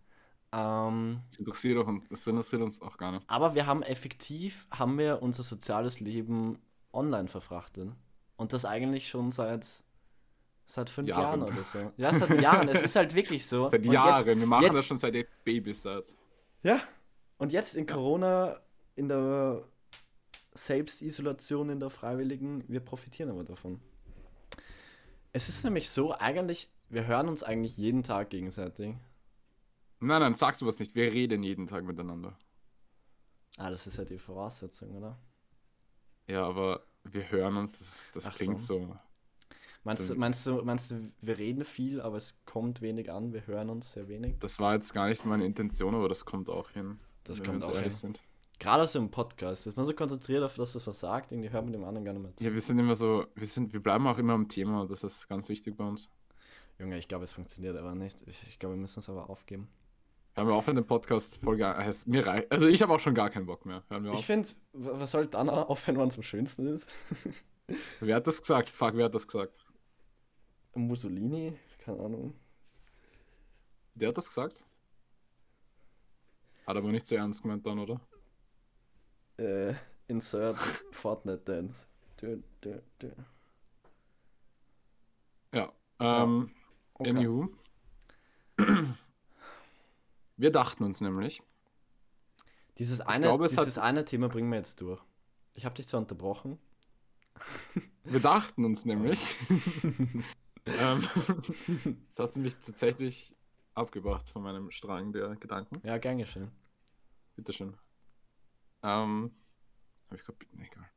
Ähm, Das interessiert, uns, das interessiert uns auch gar nicht. aber wir haben effektiv, haben wir unser soziales Leben online verfrachtet. Und das eigentlich schon seit, seit fünf Jahren. Jahren oder so. Ja, seit Jahren. es ist halt wirklich so. Seit Und Jahren, Jetzt, wir machen jetzt- das schon seit ihr Babys seid. Ja. Und jetzt in Corona, in der Selbstisolation in der Freiwilligen, wir profitieren aber davon. Es ist nämlich so, eigentlich, wir hören uns eigentlich jeden Tag gegenseitig. Nein, nein, sagst du was nicht. Wir reden jeden Tag miteinander. Ah, das ist ja die Voraussetzung, oder? Ja, aber wir hören uns, das, das klingt so. Meinst, So- du, meinst, du, meinst du, wir reden viel, aber es kommt wenig an, wir hören uns sehr wenig? Das war jetzt gar nicht meine Intention, aber das kommt auch hin. Das wenn kommt wir auch hin. Sind. Gerade so im Podcast ist man so konzentriert auf das, was man sagt, irgendwie hört man dem anderen gar nicht mehr zu. Ja, wir sind immer so, wir sind, wir bleiben auch immer am Thema, das ist ganz wichtig bei uns. Junge, ich glaube, es funktioniert aber nicht. Ich, ich glaube, wir müssen es aber aufgeben. Hören wir auf, wenn der Podcast Folge heißt, mir reicht. Also ich habe auch schon gar keinen Bock mehr. Hören wir Ich auf. finde, was soll dann aufhören, wann es am schönsten ist? Wer hat das gesagt? Fuck, wer hat das gesagt? Mussolini? Keine Ahnung. Der hat das gesagt? Hat aber nicht so ernst gemeint dann, oder? Äh, insert Fortnite Dance. Du, du, du. Ja. Ähm, Okay. Anywho. Wir dachten uns nämlich, Dieses, eine, glaube, es hat- dieses eine Thema bringen wir jetzt durch. Ich habe dich zwar unterbrochen. wir dachten uns nämlich, ähm, das hast du mich tatsächlich abgebracht von meinem Strang der Gedanken. Ja, gern geschehen. Bitteschön. Ähm, hab ich grad, nee, egal.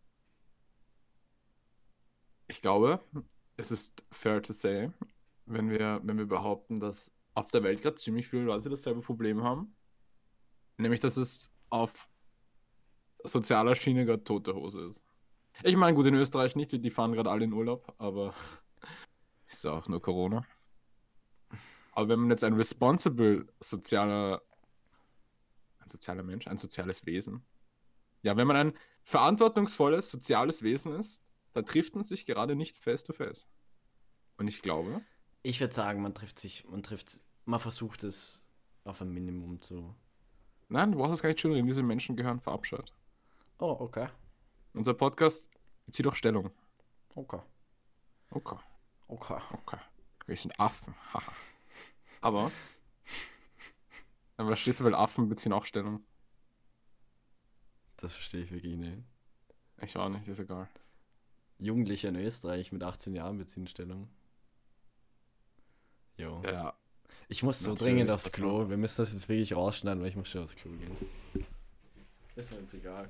Ich glaube, es ist fair to say, wenn wir, wenn wir behaupten, dass auf der Welt gerade ziemlich viele Leute dasselbe Problem haben. Nämlich, dass es auf sozialer Schiene gerade tote Hose ist. Ich meine, gut, in Österreich nicht, die fahren gerade alle in Urlaub, aber ist ja auch nur Corona. Aber wenn man jetzt ein responsible sozialer ein sozialer Mensch, ein soziales Wesen. Ja, wenn man ein verantwortungsvolles soziales Wesen ist, dann trifft man sich gerade nicht face to face. Und ich glaube, Ich würde sagen, man trifft sich, man trifft, man versucht es auf ein Minimum zu. nein, du brauchst es gar nicht schön reden, diese Menschen gehören verabscheut. Oh, okay. Unser Podcast bezieht auch Stellung. Okay. Okay, Okay. okay. Wir sind Affen. haha. Aber, aber verstehst du, weil Affen beziehen auch Stellung. Das verstehe ich wirklich nicht. Ich auch nicht, ist egal. Jugendliche in Österreich mit 18 Jahren beziehen Stellung. Jo. Ja, Ich muss so Natürlich, dringend aufs Klo. schon. Wir müssen das jetzt wirklich rausschneiden, weil ich muss schon aufs Klo gehen. Ist mir jetzt egal.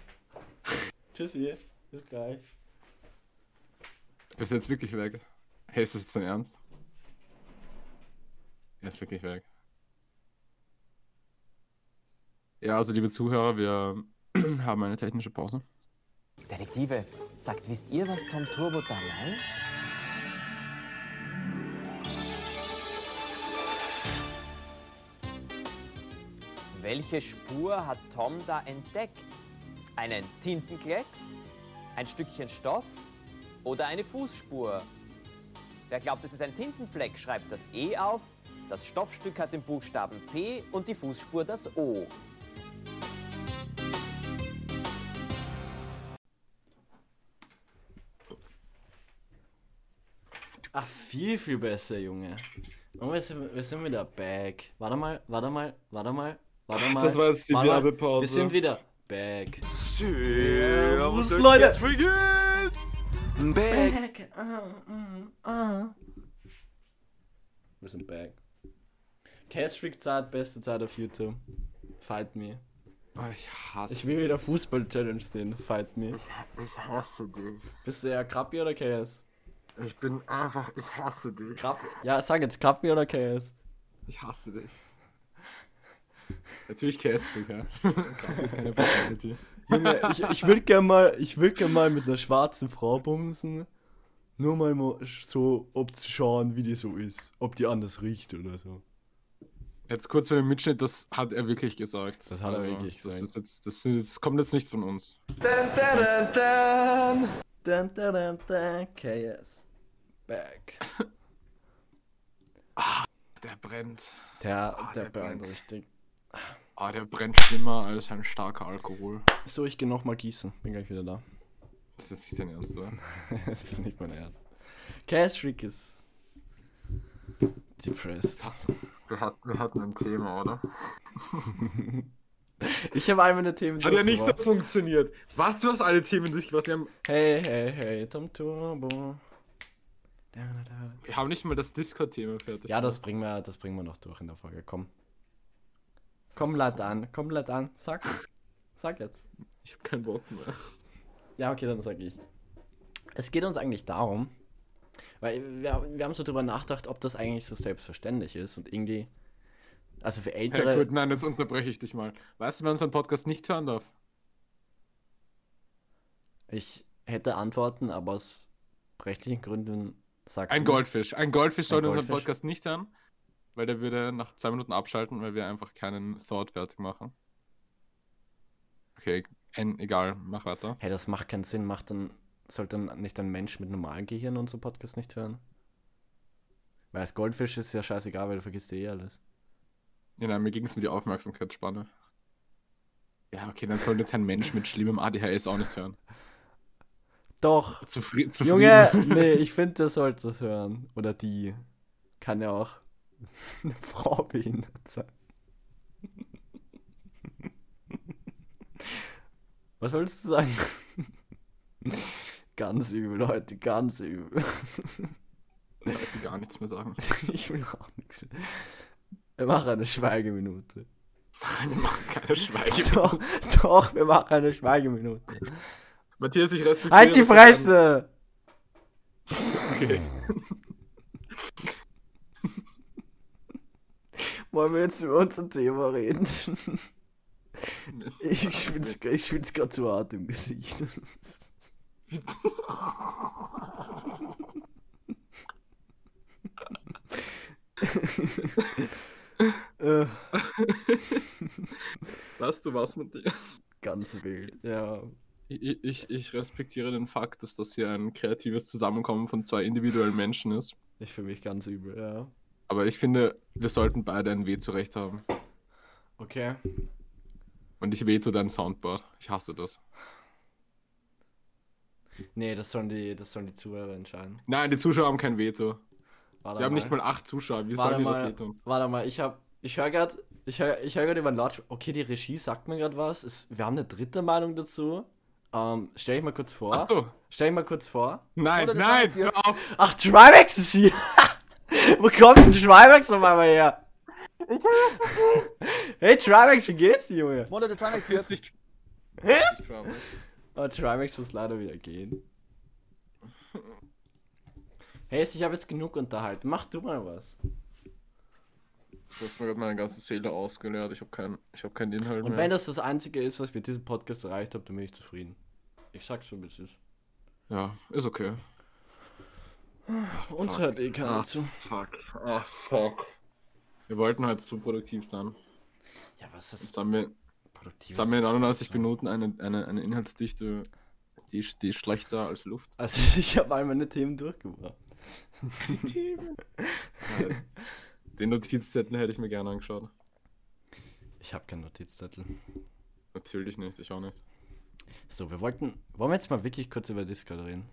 Tschüssi. Bis gleich. bist du jetzt wirklich weg? Hey, ist das jetzt dein Ernst? Er ist wirklich weg. Ja, also liebe Zuhörer, wir haben eine technische Pause. Detektive, sagt, wisst ihr, was Tom Turbo da meint? Welche Spur hat Tom da entdeckt? Einen Tintenklecks? Ein Stückchen Stoff? Oder eine Fußspur? Wer glaubt, es ist ein Tintenfleck, schreibt das E auf. Das Stoffstück hat den Buchstaben P und die Fußspur das O. Ach, viel, viel besser, Junge. Und wir sind, wir sind wieder back. Warte mal, warte mal, warte mal, warte mal. das war jetzt die. Werbepause. Wir sind wieder back. Servus, Leute. Back. Back. Ah, mm, ah. Wir sind back. Castrick-Zeit, beste Zeit auf YouTube. Fight me. Oh, ich hasse Ich will wieder Fußball-Challenge sehen. Fight me. Ich, ich hasse dich. Bist du eher Krappi oder KS? Ich bin einfach, ich hasse dich. Krappi. Ja, sag jetzt Krappi oder KS? Ich hasse dich. Natürlich Castring, ja. Gerade keine Personality. Junge, ich, ich würde gerne mal, ich würd gern mal mit einer schwarzen Frau bumsen. Nur mal so, ob zu schauen, wie die so ist. Ob die anders riecht oder so. Jetzt kurz für den Mitschnitt, das hat er wirklich gesagt. Also, Das hat er wirklich das gesagt. Ist jetzt, das, das kommt jetzt nicht von uns. Dun, dun, dun, dun, KS. Back. Der brennt. Der, Ah, der der brennt brennt. richtig. Ah, der brennt schlimmer als ein starker Alkohol. So, ich gehe nochmal gießen. Bin gleich wieder da. Das ist nicht dein Ernst, oder? das ist nicht mein Ernst. Castrick ist depressed. Wir, hat, wir hatten ein Thema, oder? Ich habe einmal eine Themen Hat ja nicht so funktioniert. Was, du hast alle Themen durchgebracht? Wir haben, Hey, hey, hey, Tom Turbo. Da, da, da. wir haben nicht mal das Discord-Thema fertig. Ja, das bringen wir, das bringen wir noch durch in der Folge. Komm. Komm, lad an. Komm, lad an. Sag. Sag jetzt. Ich habe keinen Bock mehr. Ja, okay, dann sag ich. Es geht uns eigentlich darum, weil wir, wir haben so drüber nachgedacht, ob das eigentlich so selbstverständlich ist und irgendwie, also für Hey, ältere, gut, nein, jetzt unterbreche ich dich mal. Weißt du, wer unseren Podcast nicht hören darf? ich hätte Antworten, aber aus rechtlichen Gründen sagt Ein Goldfisch. Ein Goldfisch sollte unseren. Podcast nicht hören, weil der würde nach zwei Minuten abschalten, weil wir einfach keinen Thought fertig machen. Okay, ein, egal, mach weiter. Hey, das macht keinen Sinn. Macht dann, sollte dann nicht ein Mensch mit normalem Gehirn unseren Podcast nicht hören? Weil als Goldfisch ist ja scheißegal, weil du vergisst ja eh alles. Ja, nein, mir ging es um die Aufmerksamkeitsspanne. Ja, okay, dann sollte jetzt ein Mensch mit schlimmem ADHS auch nicht hören. Doch! Zufri zufrieden. Junge, nee, ich finde, der sollte das hören. Oder die. Kann ja auch eine Frau behindert sein. Was wolltest du sagen? Ganz übel, Leute, ganz übel. Ich will gar nichts mehr sagen. Ich will auch nichts. Wir machen eine Schweigeminute. Nein, wir machen keine Schweige. Doch, doch, wir machen eine Schweigeminute. Matthias, ich respektiere. Halt die Fresse! Okay. Wollen wir jetzt über unser Thema reden? Ich schwitze ich schwitz gerade zu hart im Gesicht. Weißt du was, Matthias? Ganz wild, ja. Ich, ich, ich respektiere den Fakt, dass das hier ein kreatives Zusammenkommen von zwei individuellen Menschen ist. Ich fühle mich ganz übel, ja. Aber ich finde, wir sollten beide ein Vetorecht haben. Okay. Und ich veto dein Soundboard. Ich hasse das. Nee, das sollen die, das sollen die Zuhörer entscheiden. Nein, die Zuschauer haben kein Veto. Warte Wir haben nicht mal acht Zuschauer. Wie Warte sollen die das mal, vetoen? warte mal, ich hab, ich höre gerade, ich höre ich hör gerade über den Lautsch. Okay, die Regie sagt mir gerade was. Es, wir haben eine dritte Meinung dazu. Ähm, stell ich mal kurz vor. Ach so. Stell ich mal kurz vor. Nein, nein, hör auf. Ach, Trimax ist hier. Wo kommt denn Trimax auf einmal her? Hey Trimax, wie geht's dir, Junge? Mono der Trimax hier. nicht. nicht Trump. Oh, Trimax muss leider wieder gehen. Hey, ich habe jetzt genug unterhalten. Mach du mal was. Du hast mir gerade meine ganze Seele ausgeleert. Ich habe keinen ich hab keinen Inhalt Und mehr. wenn das das Einzige ist, was ich mit diesem Podcast erreicht habe, dann bin ich zufrieden. Ich sag's so, wie es ist. ja, ist okay. Uns Fuck. hört eh keiner Ah, zu. fuck. Ah, fuck. Wir wollten halt zu produktiv sein. Ja, was ist Jetzt haben wir, produktiv? jetzt haben wir in 99 Minuten eine, eine, eine Inhaltsdichte, die, ist- die ist schlechter als Luft. Also ich habe all meine Themen durchgebracht. Nein. Den Notizzettel hätte ich mir gerne angeschaut. Ich habe keinen Notizzettel. Natürlich nicht, ich auch nicht. So, wir wollten. Wollen wir jetzt mal wirklich kurz über Discord reden?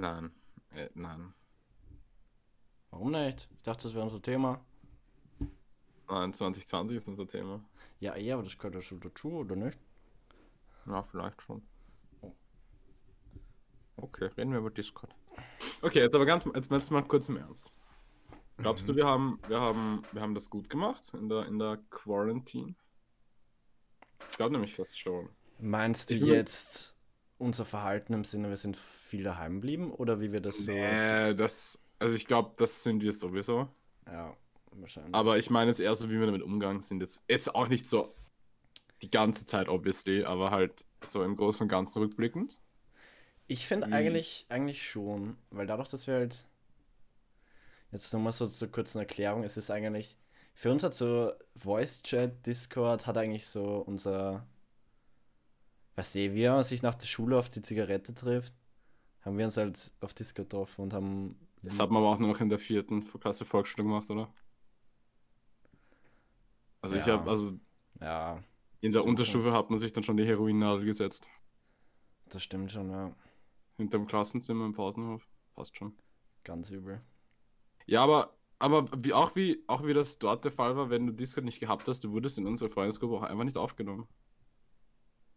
Nein. Äh, nein. Warum nicht? Ich dachte, das wäre unser Thema. Nein, 2020 ist unser Thema. Ja, ja, aber das gehört ja schon dazu, oder nicht? Ja, vielleicht schon. Okay, reden wir über Discord. Okay, jetzt aber ganz jetzt, jetzt mal kurz im Ernst. Glaubst du, wir haben, wir haben, wir haben das gut gemacht in der, in der Quarantine? Ich glaube nämlich fast schon. Meinst du Ich bin- jetzt unser Verhalten im Sinne, wir sind viel daheim geblieben oder wie wir das so. Nee, das, also ich glaube, das sind wir sowieso. Ja, wahrscheinlich. Aber ich meine jetzt eher so, wie wir damit umgegangen sind. Jetzt, jetzt auch nicht so die ganze Zeit, obviously, aber halt so im Großen und Ganzen rückblickend. Ich finde Wie- eigentlich, eigentlich schon, weil dadurch, dass wir halt. Jetzt nochmal so zur kurzen Erklärung, es ist eigentlich. Für uns hat so Voice Chat, Discord hat eigentlich so unser. Weißt du, wie man sich nach der Schule auf die Zigarette trifft, haben wir uns halt auf Discord getroffen und haben. Das hat man aber auch nur noch in der vierten Klasse Volksschule gemacht, oder? Also ich Ja. habe, also Ja, in der Unterstufe hat man sich dann schon die Heroinnadel gesetzt. das stimmt schon, ja. Hinterm Klassenzimmer im Pausenhof. Passt schon. Ganz übel. Ja, aber aber wie, auch, wie, auch wie das dort der Fall war, wenn du Discord nicht gehabt hast, du wurdest in unsere Freundesgruppe auch einfach nicht aufgenommen.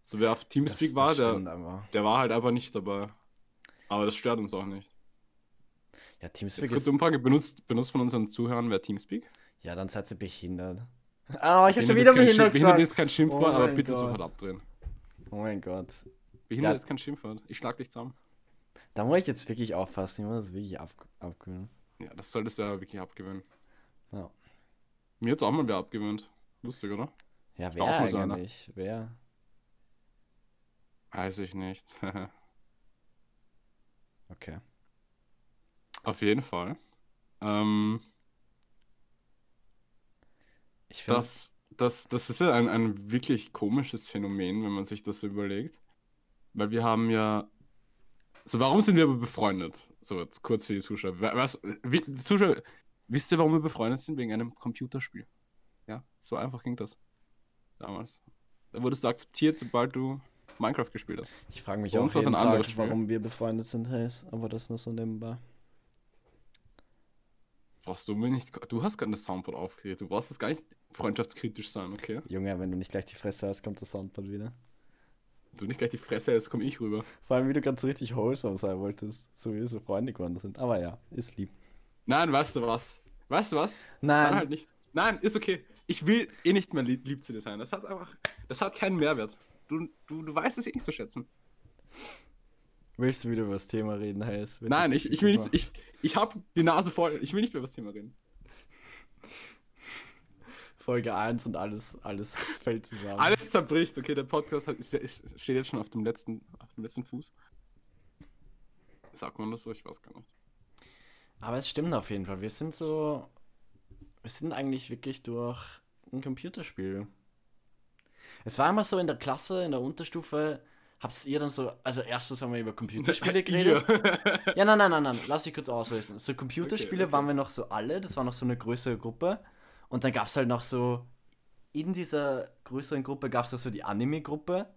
So wer auf Teamspeak war, der, stimmt aber. der war halt einfach nicht dabei. Aber das stört uns auch nicht. Ja, Teamspeak Jetzt ist... Umfrage, benutzt, benutzt von unseren Zuhörern wer Teamspeak? Ja, dann seid ihr behindert. Ah, ich hab schon wieder behindert Schimpf- Behindert gesagt. ist kein Schimpfwort, Oh aber bitte Gott. sofort abdrehen. Oh mein Gott. Behindert Ja. ist kein Schimpfwort. Ich schlag dich zusammen. Da muss ich jetzt wirklich aufpassen. Ich muss das wirklich ab abgewöhnen. Ja, das solltest du ja wirklich abgewöhnen. Ja. Mir hat's auch mal wer abgewöhnt. Lustig, oder? Ja, auch wer mal so eigentlich? Wer? Weiß ich nicht. Okay. Auf jeden Fall. Ähm, Ich finde... das, das, das ist ja ein, ein wirklich komisches Phänomen, wenn man sich das so überlegt. Weil wir haben ja. So, warum sind wir aber befreundet? So, jetzt kurz für die Zuschauer. Wa- Was, wie, die Zuschauer, wisst ihr, warum wir befreundet sind? Wegen einem Computerspiel. Ja, so einfach ging das. Damals. Da wurdest du akzeptiert, sobald du Minecraft gespielt hast. Ich frage mich Bei auch jeden Tag, Spiel. warum wir befreundet sind, Hayes. Aber das nur so nebenbei. Brauchst du mir nicht. Du hast gerade eine Soundboard aufgeregt. Du brauchst das gar nicht freundschaftskritisch sein, okay? Junge, wenn du nicht gleich die Fresse hast, kommt das Soundboard wieder. Du nicht gleich die Fresse, jetzt komme ich rüber. Vor allem, wie du ganz richtig wholesome sein wolltest, so wie wir so Freunde geworden sind. Aber ja, ist lieb. Nein, weißt du was? Weißt du was? Nein. Nein, halt nicht. Nein, ist okay. Ich will eh nicht mehr lieb, lieb zu dir sein. Das hat einfach, das hat keinen Mehrwert. Du, du, du weißt es eh nicht zu schätzen. Willst du wieder über das Thema reden? Wird Nein, ich, ich will nicht, ich, ich habe die Nase voll. Ich will nicht mehr über das Thema reden. Folge 1 und alles, alles fällt zusammen. Alles zerbricht. Okay, der Podcast hat, ist, steht jetzt schon auf dem letzten, auf dem letzten Fuß. Sagt man das so? Ich weiß gar nicht. Aber es stimmt auf jeden Fall. Wir sind so. Wir sind eigentlich wirklich durch ein Computerspiel. Es war immer so in der Klasse, in der Unterstufe, habt ihr dann so. Also, erstens haben wir über Computerspiele geredet. Ja, nein, nein, nein, nein, lass ich kurz auslösen. So Computerspiele Okay, okay. waren wir noch so alle, das war noch so eine größere Gruppe. Und dann gab es halt noch so, in dieser größeren Gruppe gab es auch so die Anime-Gruppe,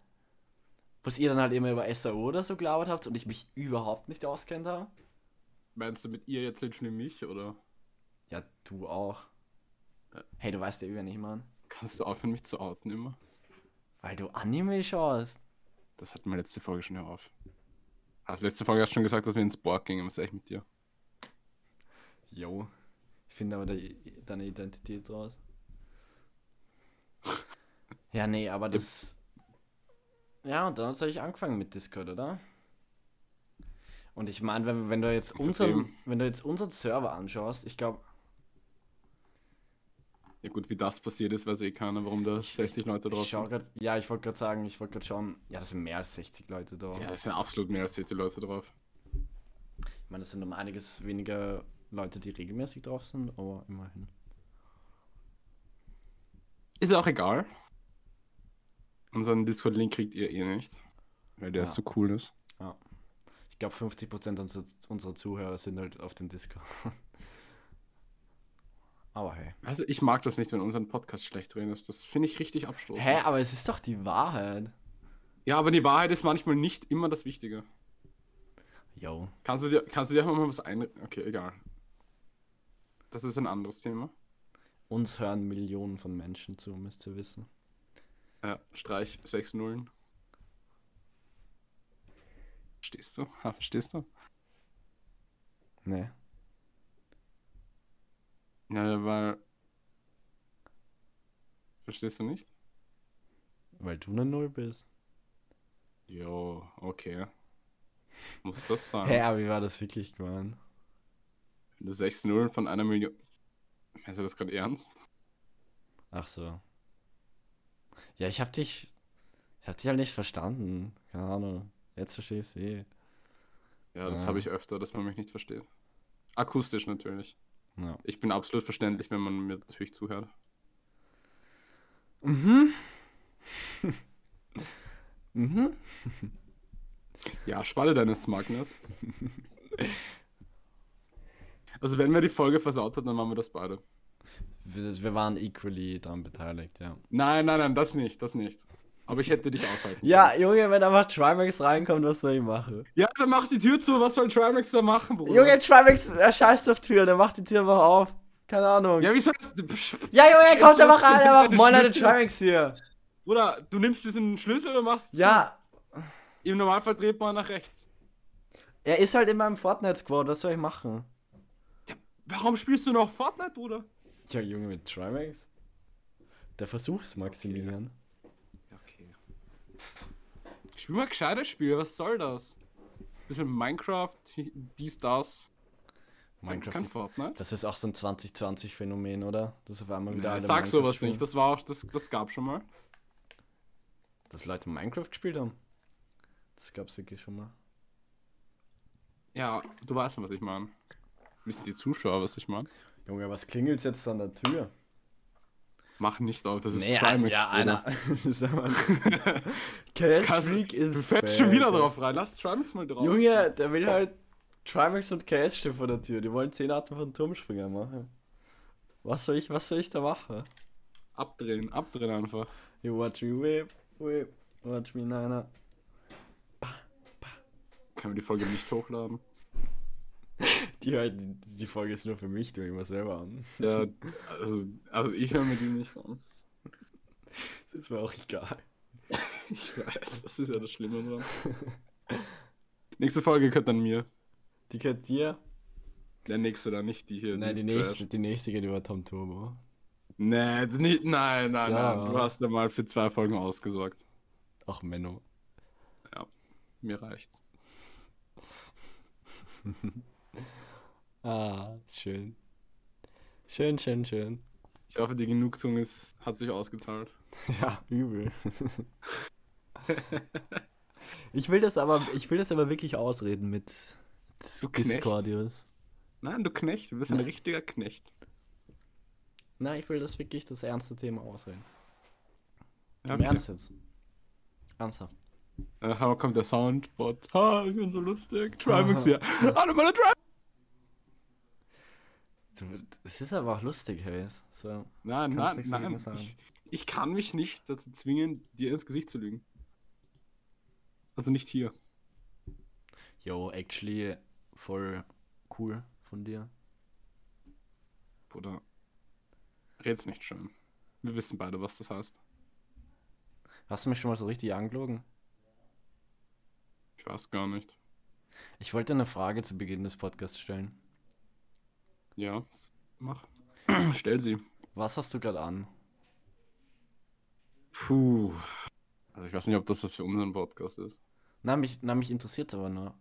was ihr dann halt immer über SAO oder so gelabert habt und ich mich überhaupt nicht auskennt habe. Meinst du mit ihr jetzt literally mich oder Ja, du auch. Hey, du weißt ja, wer ich meine. kannst du aufhören, mich zu outen immer? Weil du Anime schaust. Das hatten wir letzte Folge schon auf. Also letzte Folge hast du schon gesagt, dass wir ins Borg gingen. Was echt mit dir? Jo. Ich finde aber de deine Identität raus. Ja, nee, aber das. Ja, und dann habe ich angefangen mit Discord, oder? Und ich meine, wenn, wenn du jetzt Und unseren, seitdem- wenn du jetzt unseren Server anschaust, ich glaube, Ja gut, wie das passiert ist, weiß eh keiner, warum da 60 Leute drauf sind. grad, ja, ich wollte gerade sagen, ich wollte gerade schauen, ja, das sind mehr als 60 Leute da. Ja, es sind absolut mehr als 60 Leute drauf. Ich meine, das sind um einiges weniger Leute, die regelmäßig drauf sind, aber immerhin. Ist ja auch egal. Unseren Discord-Link kriegt ihr eh nicht. Weil der Ja. so cool ist. Ich glaube, 50% unserer, unserer Zuhörer sind halt auf dem Discord. aber hey. Also ich mag das nicht, wenn unseren Podcast schlecht reden ist. Das finde ich richtig abstoßend. Hä, aber es ist doch die Wahrheit. Ja, aber die Wahrheit ist manchmal nicht immer das Wichtige. Yo. Kannst du dir, kannst du dir einfach mal was ein... Okay, egal. Das ist ein anderes Thema. Uns hören Millionen von Menschen zu, müsst ihr wissen. Ja, Streich 6 Nullen. Verstehst du? Ha, verstehst du? Ne. Ja, weil... Verstehst du nicht? Weil du eine Null bist. Jo, okay. Muss das sein? Hä, aber wie war das wirklich gemeint? Wenn du 6 Nullen von einer Million... Meinst du das gerade ernst? Ach so. Ja, ich hab dich. Ich hab dich halt nicht verstanden. Keine Ahnung. Jetzt verstehe ich eh. Ja, das Ah. habe ich öfter, dass man mich nicht versteht. Akustisch natürlich. Ja. Ich bin absolut verständlich, wenn man mir natürlich zuhört. Mhm. mhm. Ja, spalle deines Magnus. also wenn wir die Folge versaut hat, dann machen wir das beide. Wir, wir waren equally daran beteiligt, ja. Nein, nein, nein, das nicht, das nicht. Aber ich hätte dich aufhalten Ja. Junge, wenn einfach Trimax reinkommt, was soll ich machen? Ja, dann mach die Tür zu, was soll Trimax da machen, Bruder? Junge, Trimax, er scheißt auf Türen, er macht die Tür einfach auf. Keine Ahnung. Ja, wie soll das? Ja, Junge, er kommt einfach rein, einfach Deine Moin Schlüssel? Trimax hier. Oder du nimmst diesen Schlüssel und machst. Ja, Im Normalfall dreht man nach rechts. er ist halt in meinem Fortnite-Squad, was soll ich machen? Warum spielst du noch Fortnite, Bruder? Ja, Junge, mit Trimax? Der Versuchs, Maximilian. Okay. Spiel mal gescheite Spiele, was soll das? Bisschen Minecraft, dies, das. Minecraft Kein ist, Fortnite? Das ist auch so ein 2020-Phänomen, oder? Das auf einmal wieder Nee, alle sag sowas nicht, das war auch, das, das gab schon mal. Dass Leute Minecraft gespielt haben. Das gab's wirklich schon mal. Ja, du weißt, was ich meine. Wissen die Zuschauer, was ich meine? Junge, was klingelt's jetzt an der Tür? Mach nicht auf, das ist Nee, Trimax, ja, einer. Kannst- Freak ist. Du fällst schon wieder drauf rein, lass Trimax mal drauf. Junge, der will halt. Trimax und KS stehen vor der Tür. Die wollen 10 Arten von Turmspringer machen. Was soll ich, was soll ich da machen? Abdrehen, abdrehen einfach. You watch me whip, whip, watch me nana. Können wir die Folge nicht hochladen? Die, halt- die, die Folge ist nur für mich, du mal selber an. Ja, also, also ich höre mir die nicht an. Das ist mir auch egal. Ich weiß, das ist ja das Schlimme dran. Nächste Folge gehört dann mir. Die gehört dir? Der nächste dann nicht, die hier. Nein, die nächste, die nächste geht über Tom Turbo. Nee, nicht, nein, nein, Ja. nein. Du hast ja mal für zwei Folgen ausgesorgt. Ach, Menno. Mir reicht's. Ah, schön. Schön, schön, schön. Ich hoffe, die Genugtuung ist, hat sich ausgezahlt. Ja, übel. ich will das aber, ich will das aber wirklich ausreden mit Du Knecht. Discordius. Nein, du Knecht, du bist ein richtiger Knecht. Nein, ich will das wirklich das ernste Thema ausreden. Ja, Im okay. Ernst jetzt. Ernsthaft. Äh, kommt der Soundbot. Ha, ich bin so lustig. Trimax hier. Hallo, meine Trimax! Es ist aber auch lustig, hey. So. Nein, nein, nein. Ich, ich kann mich nicht dazu zwingen, dir ins Gesicht zu lügen. Also nicht hier. Yo, actually, voll cool von dir. Bruder. Red's nicht schön. Wir wissen beide, was das heißt. Hast du mich schon mal so richtig angelogen? Ich weiß gar nicht. Ich wollte eine Frage zu Beginn des Podcasts stellen. Ja, mach. Stell sie. Was hast du gerade an? Puh. Also ich weiß nicht, ob das was für unseren Podcast ist. Na, mich, na, mich interessiert aber nur.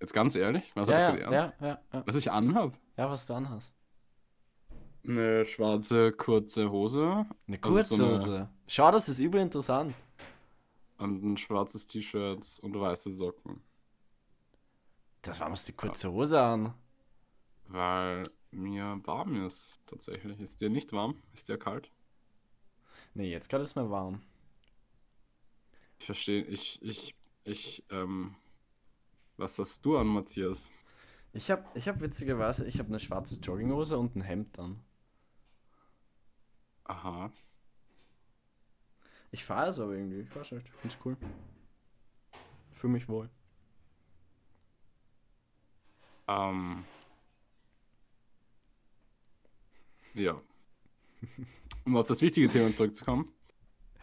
Jetzt ganz ehrlich, was ja, hast ja, du ernst? ja, ja, ja. Was ich anhab? Ja, was du anhast. Eine schwarze, kurze Hose Eine Also so eine- Kurzhose. Schau, das ist übel interessant. und ein schwarzes T-Shirt und weiße Socken. Das war was die kurze Hose an. Weil mir warm ist, tatsächlich. Ist dir nicht warm? Ist dir kalt? Nee, jetzt gerade ist mir warm. Ich verstehe, ich, ich, ich, ähm, was hast du an, Matthias? Ich hab, ich hab witzigerweise, ich hab eine schwarze Jogginghose und ein Hemd an. Aha. Ich fahre es aber irgendwie. Ich weiß nicht, ich find's cool. Ich fühle mich wohl. Ähm. Ja. Um auf das wichtige Thema zurückzukommen.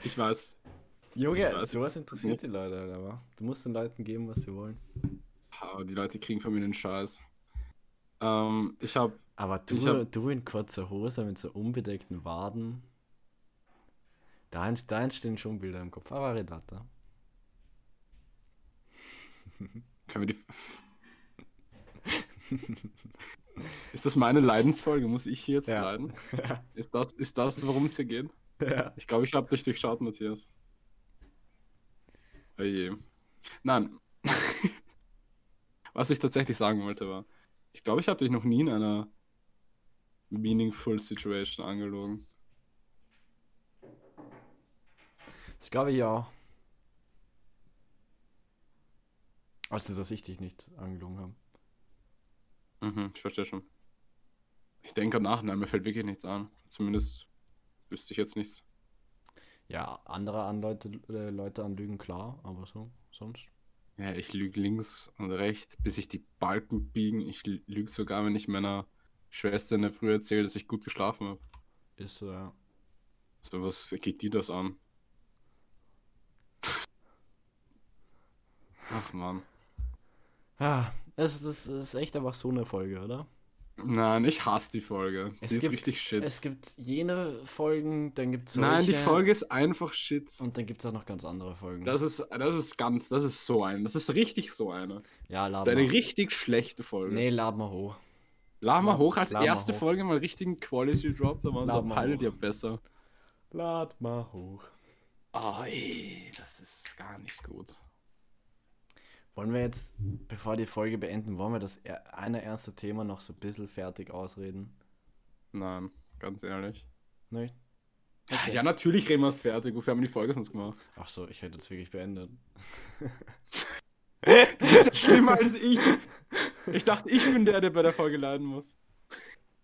Ich weiß, Junge, Ich weiß sowas interessiert die Leute halt aber. Du musst den Leuten geben, was sie wollen. ah, die Leute kriegen von mir den Scheiß. Ähm, ich habe Aber du, hab- du in kurzer Hose mit so unbedeckten Waden. Da, da entstehen schon Bilder im Kopf. Aber red weiter. Können wir die. ist das meine Leidensfolge? Muss ich hier jetzt Ja. leiden? Ist das, ist das, worum es hier geht? ja. Ich glaube, ich habe dich durchschaut, Matthias. Oje. Nein. Was ich tatsächlich sagen wollte war, ich glaube, ich habe dich noch nie in einer meaningful Situation angelogen. Das glaube ich auch. Also, dass ich dich nicht angelogen habe. Mhm, ich verstehe schon. Ich denke nach, nein, mir fällt wirklich nichts an. Zumindest wüsste ich jetzt nichts. Ja, andere an Leute, äh, Leute anlügen, klar, aber so, sonst. Ja, ich lüge links und rechts, bis sich die Balken biegen. Ich lüge sogar, wenn ich meiner Schwester in der Früh erzählt, dass ich gut geschlafen habe. Ist so, ja. So, was geht die das an? Ach man. Es, es ist echt einfach so eine Folge, oder? Nein, ich hasse die Folge. Es die ist gibt, richtig shit. Es gibt jene Folgen, dann gibt es Nein, die Folge ist einfach shit. Und dann gibt es auch noch ganz andere Folgen. Das ist, das ist ganz, das ist so eine. Das ist richtig so eine. ja, Das lad ist eine richtig schlechte Folge. Nee, lad mal hoch. Lad mal hoch als lad erste hoch. Folge mal richtigen Quality Drop, da so mal Pilot ja besser. Lad mal hoch. Oh, ey, das ist gar. Wollen wir jetzt, bevor die Folge beenden, wollen wir das er- eine erste Thema noch so ein bisschen fertig ausreden? Nein, ganz ehrlich. Nicht? Okay. Ja, natürlich reden wir es fertig. Wofür haben wir die Folge sonst gemacht? Ach so, ich hätte jetzt wirklich beendet. Du bist ja schlimmer als ich. Ich dachte, ich bin der, der bei der Folge leiden muss.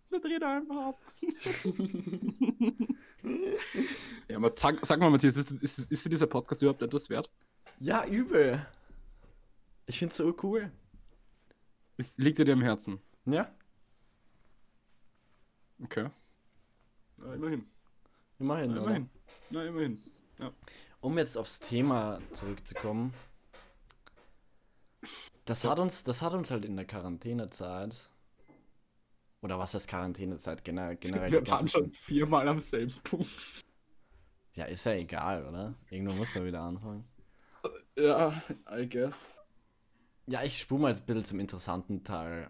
Der dreht einfach ab. ja, aber sag, sag mal, Matthias, ist, ist, ist dir dieser Podcast überhaupt etwas wert? Ja, übel. Ich find's so cool. Ist, liegt dir am Herzen? Ja, Okay. Na, immerhin. immerhin. Na, oder? immerhin. Na, immerhin. Um jetzt aufs Thema zurückzukommen. Das hat uns, das hat uns halt in der Quarantänezeit. Oder was heißt Quarantänezeit? Gener generell Wir waren schon viermal am selben Punkt. Ja, ist ja egal, oder? Irgendwann muss er wieder anfangen. Ja, I guess. Ja, ich spule mal ein bisschen zum interessanten Teil.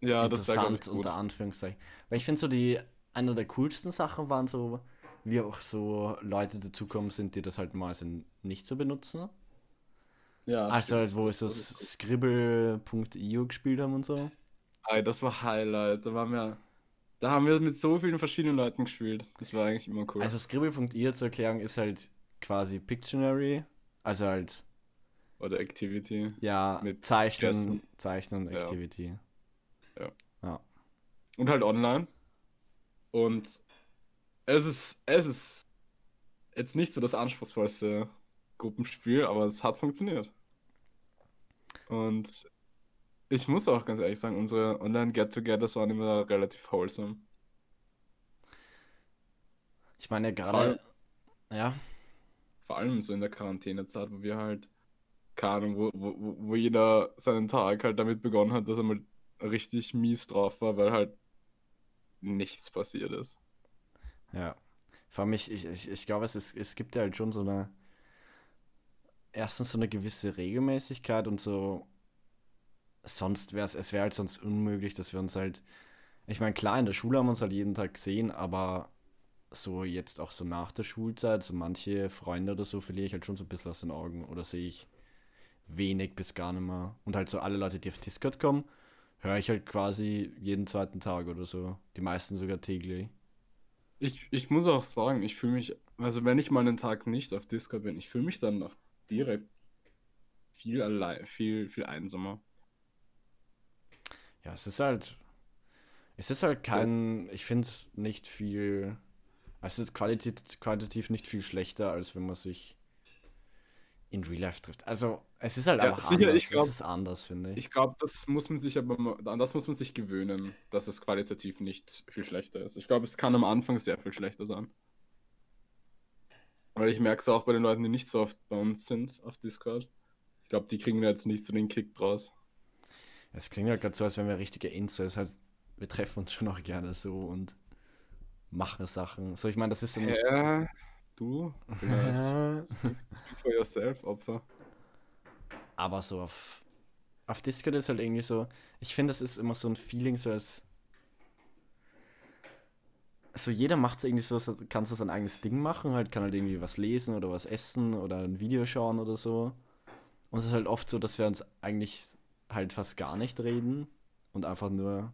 Ja, das Interessant gut. unter Anführungszeichen. Weil ich finde so die, eine der coolsten Sachen waren so, wie auch so Leute dazukommen sind, die das halt mal so nicht so benutzen. Ja, Also halt, wo wir so Das scribble.io gespielt haben und so. Ey, das war Highlight. Da waren wir. Da haben wir mit so vielen verschiedenen Leuten gespielt. Das war eigentlich immer cool. Also scribble.io zur Erklärung ist halt quasi Pictionary. Also halt, Oder Activity. ja, Mit Zeichnen, Gessen. Zeichnen, Ja. Activity. Und halt online. Und es ist, es ist jetzt nicht so das anspruchsvollste Gruppenspiel, aber es hat funktioniert. Und ich muss auch ganz ehrlich sagen, unsere Online-Get-Togethers waren immer relativ wholesome. Ich meine ja Vor gerade, ja, Vor allem so in der Quarantänezeit, wo wir halt, keine Ahnung, wo, wo, wo- jeder seinen Tag halt damit begonnen hat, dass er mal richtig mies drauf war, weil halt nichts passiert ist. Ja. Vor allem, ich, ich, ich, glaube, es, es gibt ja halt schon so eine. Erstens so eine gewisse Regelmäßigkeit und so. Sonst wäre es, es wäre halt sonst unmöglich, dass wir uns halt. Ich meine, klar, in der Schule haben wir uns halt jeden Tag gesehen, aber so jetzt auch so nach der Schulzeit, so manche Freunde oder so verliere ich halt schon so ein bisschen aus den Augen oder sehe ich wenig bis gar nicht mehr. Und halt so alle Leute, die auf Discord kommen, höre ich halt quasi jeden zweiten Tag oder so. Die meisten sogar täglich. Ich, ich muss auch sagen, ich fühle mich, also wenn ich mal einen Tag nicht auf Discord bin, ich fühle mich dann auch direkt viel allein, viel, viel einsamer. Ja, es ist halt. Es ist halt kein. Ich finde nicht viel. Also es ist qualitativ, qualitativ nicht viel schlechter, als wenn man sich in Real Life trifft. Also, es ist halt Ja, einfach sicher, anders. ich glaub- es ist anders, finde ich. Ich glaube, das muss man sich aber, an das muss man sich gewöhnen, dass es qualitativ nicht viel schlechter ist. Ich glaube, es kann am Anfang sehr viel schlechter sein. Weil ich merke es auch bei den Leuten, die nicht so oft bei uns sind auf Discord. Ich glaube, die kriegen da jetzt nicht so den Kick draus. Es klingt halt gerade so, als wenn wir richtige Incels halt. Wir treffen uns schon auch gerne so und machen Sachen. So, ich meine, das ist ein. Ja, du, vielleicht. Speak for yourself, Opfer. Aber so auf, auf Discord ist halt irgendwie so, ich finde, das ist immer so ein Feeling, so als. So jeder macht es irgendwie so, kann so sein eigenes Ding machen, halt kann halt irgendwie was lesen oder was essen oder ein Video schauen oder so. Und es ist halt oft so, dass wir uns eigentlich halt fast gar nicht reden und einfach nur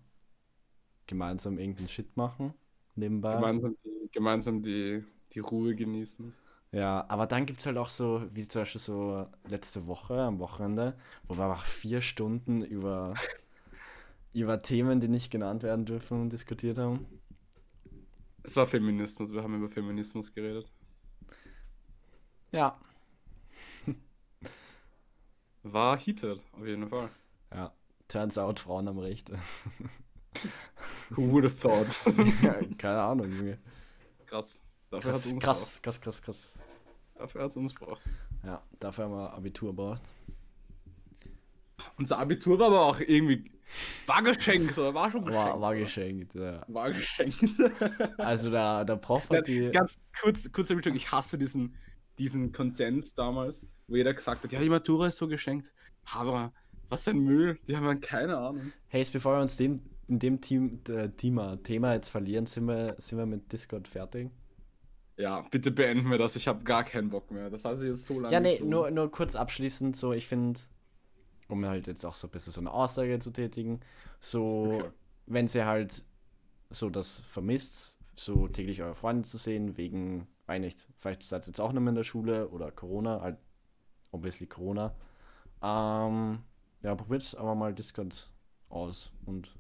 gemeinsam irgendeinen Shit machen nebenbei. Gemeinsam die, gemeinsam die, die Ruhe genießen. Ja, aber dann gibt es halt auch so, wie zum Beispiel so letzte Woche, am Wochenende, wo wir einfach vier Stunden über, über Themen, die nicht genannt werden dürfen, diskutiert haben. Es war Feminismus, wir haben über Feminismus geredet. Ja. War heated, auf jeden Fall. Ja, turns out, Frauen haben Recht. Who would have thought? Ja, Keine Ahnung, Junge. krass. Dafür Krass, krass, krass, krass, krass. braucht. Dafür hat es uns braucht. Ja, dafür haben wir Abitur braucht. Unser Abitur war aber auch irgendwie. War geschenkt, oder? War schon geschenkt. War, war geschenkt, ja. War geschenkt. Also der, der Prof hat die. Ganz kurz, kurzer Bildung, ich hasse diesen, diesen Konsens damals, wo jeder gesagt hat, ja, die Matura ist so geschenkt. Aber was ein Müll, die haben dann keine Ahnung. Hey, bevor wir uns dem, in dem Team, äh, Thema, Thema jetzt verlieren, sind wir, sind wir mit Discord fertig. Ja, bitte beenden wir das, ich habe gar keinen Bock mehr. Das heißt jetzt so lange. Ja, nee, nur, nur kurz abschließend, so, ich finde, um halt jetzt auch so ein bisschen so eine Aussage zu tätigen, so, Okay. wenn sie halt so das vermisst, so täglich eure Freunde zu sehen, wegen, weiß nicht, vielleicht seid ihr jetzt auch nicht mehr in der Schule oder Corona, halt, obviously Corona, ähm, ja, probiert aber mal Discord aus und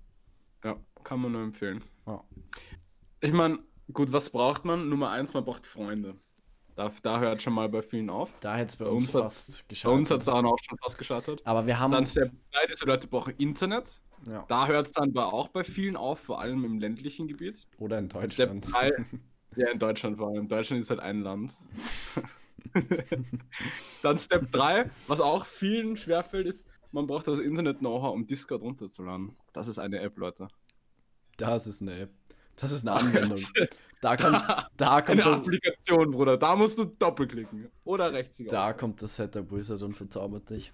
Ja, kann man nur empfehlen. Ja. Ich meine, gut, was braucht man? Nummer eins, man braucht Freunde. Da, da hört schon mal bei vielen auf. da hätte es bei Bei uns fast Bei uns hat es auch schon fast gescheitert. Aber wir haben, Dann Step 2, diese Leute brauchen Internet. ja, Da hört es dann aber auch bei vielen auf, vor allem im ländlichen Gebiet. oder in Step Deutschland. 3, ja, in Deutschland vor allem. Deutschland ist halt ein Land. dann Step 3, was auch vielen schwerfällt, ist, man braucht das Internet-Know-how, um Discord runterzuladen. Das ist eine App, Leute. Das ist eine App. Das ist eine Anwendung. Da kommt, da kommt, Eine Applikation, Bruder. Da musst du doppelklicken. Oder rechts. da kommt das Setup Wizard und verzaubert dich.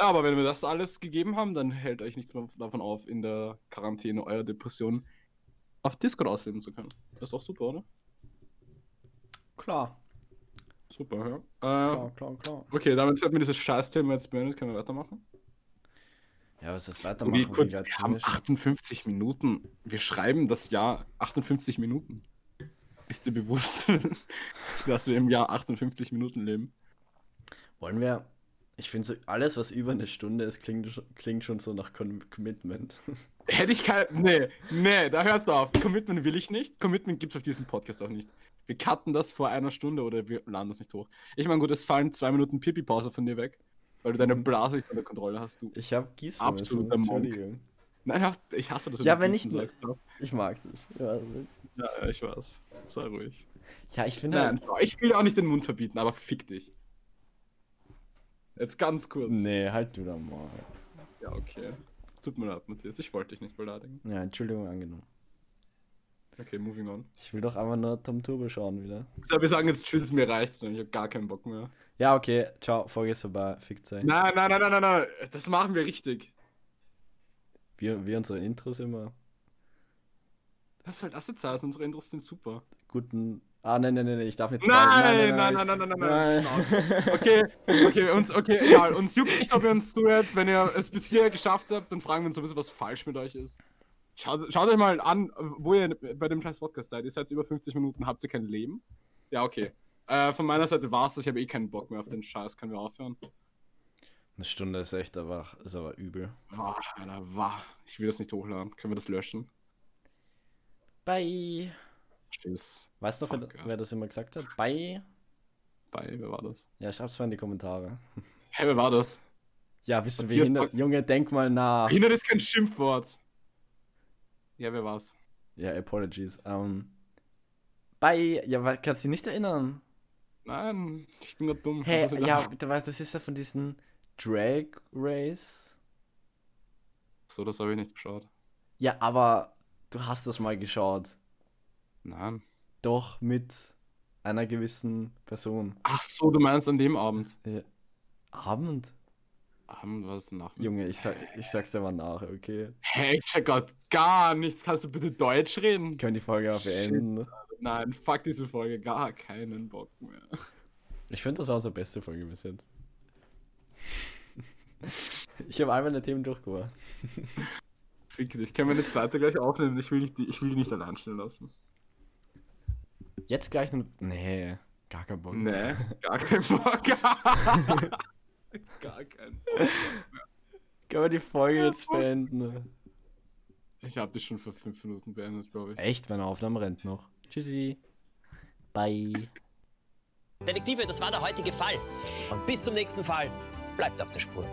Ja, aber wenn wir das alles gegeben haben, dann hält euch nichts mehr davon auf, in der Quarantäne eurer Depression auf Discord ausleben zu können. Das ist doch super, oder? Klar. Super, ja. Äh, Klar, klar, klar. Okay, damit hat mir dieses Scheißthema jetzt beendet. Können wir weitermachen? Ja, was ist Wie weitermachen? kurz, wär's wir haben ziemlich- 58 Minuten. Wir schreiben das Jahr 58 Minuten. Ist dir bewusst, dass wir im Jahr 58 Minuten leben? Wollen wir. Ich finde so, alles, was über eine Stunde ist, klingt, schon- klingt schon so nach Com Commitment. Hätte ich kein. Nee, nee, da hört's auf. Commitment will ich nicht. Commitment gibt's auf diesem Podcast auch nicht. Wir cutten das vor einer Stunde oder wir laden das nicht hoch. Ich meine, gut, es fallen zwei Minuten Pipi-Pause von dir weg, weil du deine Blase nicht unter Kontrolle hast. Du. Ich habe gießen Absoluter müssen. Monk. Nein, ich hasse das. Ja, wenn ich- sagst. Ich mag das. Ja, Ja, ja, ich weiß. Sei ruhig. ja ich finde Nein, halt. ich will dir auch nicht den Mund verbieten, aber fick dich. Jetzt ganz kurz. Nee, halt du da mal. Ja, okay. Tut mir leid, Matthias. Ich wollte dich nicht beleidigen. Ja, Entschuldigung angenommen. Okay, moving on. Ich will doch einfach nur Tom Turbo schauen wieder. So, wir sagen jetzt Tschüss, mir reicht's. Ich habe gar keinen Bock mehr. Ja, okay. Ciao, Folge ist vorbei. Fickt euch. Nein, nein, nein, nein, nein, nein. Das machen wir richtig. Wir, wir unsere Intros immer. Was soll das jetzt heißen? Unsere Intros sind super. Guten. Ah, nein, nein, nein, nein, ich darf nicht. Nein, nein, nein, nein, nein, nein, nein. Nein. Okay, okay, uns, okay, egal. Uns juckt nicht, ob ihr uns zuhört. Wenn ihr es bis hierher geschafft habt, dann fragen wir uns sowieso, was falsch mit euch ist. Schaut, schaut euch mal an, wo ihr bei dem scheiß Podcast seid. Ihr seid über 50 Minuten, habt ihr kein Leben? Ja, okay. Äh, von meiner Seite war's das. Ich habe eh keinen Bock mehr auf den Scheiß. Können wir aufhören? Eine Stunde ist echt aber, ist aber übel. Wah, Alter, wah. Ich will das nicht hochladen. Können wir das löschen? Bye. Tschüss. Weißt du, wer, wer das immer gesagt hat? Bye. Bye, wer war das? Ja, schreib's mal in die Kommentare. Hey, wer war das? Ja, bist du behindert? Junge, denk mal nach. Behindert ist kein Schimpfwort. Ja, wer war's? Ja, apologies. Ähm. Bye. Ja, kannst du dich nicht erinnern? Nein, ich bin grad dumm. Hey, ja, das? du weißt, das ist ja von diesen Drag Race. So, das habe ich nicht geschaut. Ja, aber du hast das mal geschaut. Nein. Doch mit einer gewissen Person. Ach so, du meinst an dem Abend. Ja. Abend? Abend war es nach. Junge, ich, sag, ich sag's dir mal nach, okay? Hey, ich check grad gar nichts. Kannst du bitte Deutsch reden? Können die Folge Shit. beenden? Nein, fuck diese Folge. Gar keinen Bock mehr. Ich finde, das war unsere beste Folge bis jetzt. Ich habe all meine Themen durchgebracht. Fick dich. Können wir eine zweite gleich aufnehmen? Ich will, nicht, die- ich will nicht allein stehen lassen. Jetzt gleich noch. Nee, gar kein Bock. Nee, gar keinen Bock. gar keinen Bock. Können wir die Folge jetzt beenden? Ich habe das schon vor fünf Minuten beendet, glaube ich. Echt, meine Aufnahme rennt noch. Tschüssi. Bye. Detektive, das war der heutige Fall. Und bis zum nächsten Fall, bleibt auf der Spur.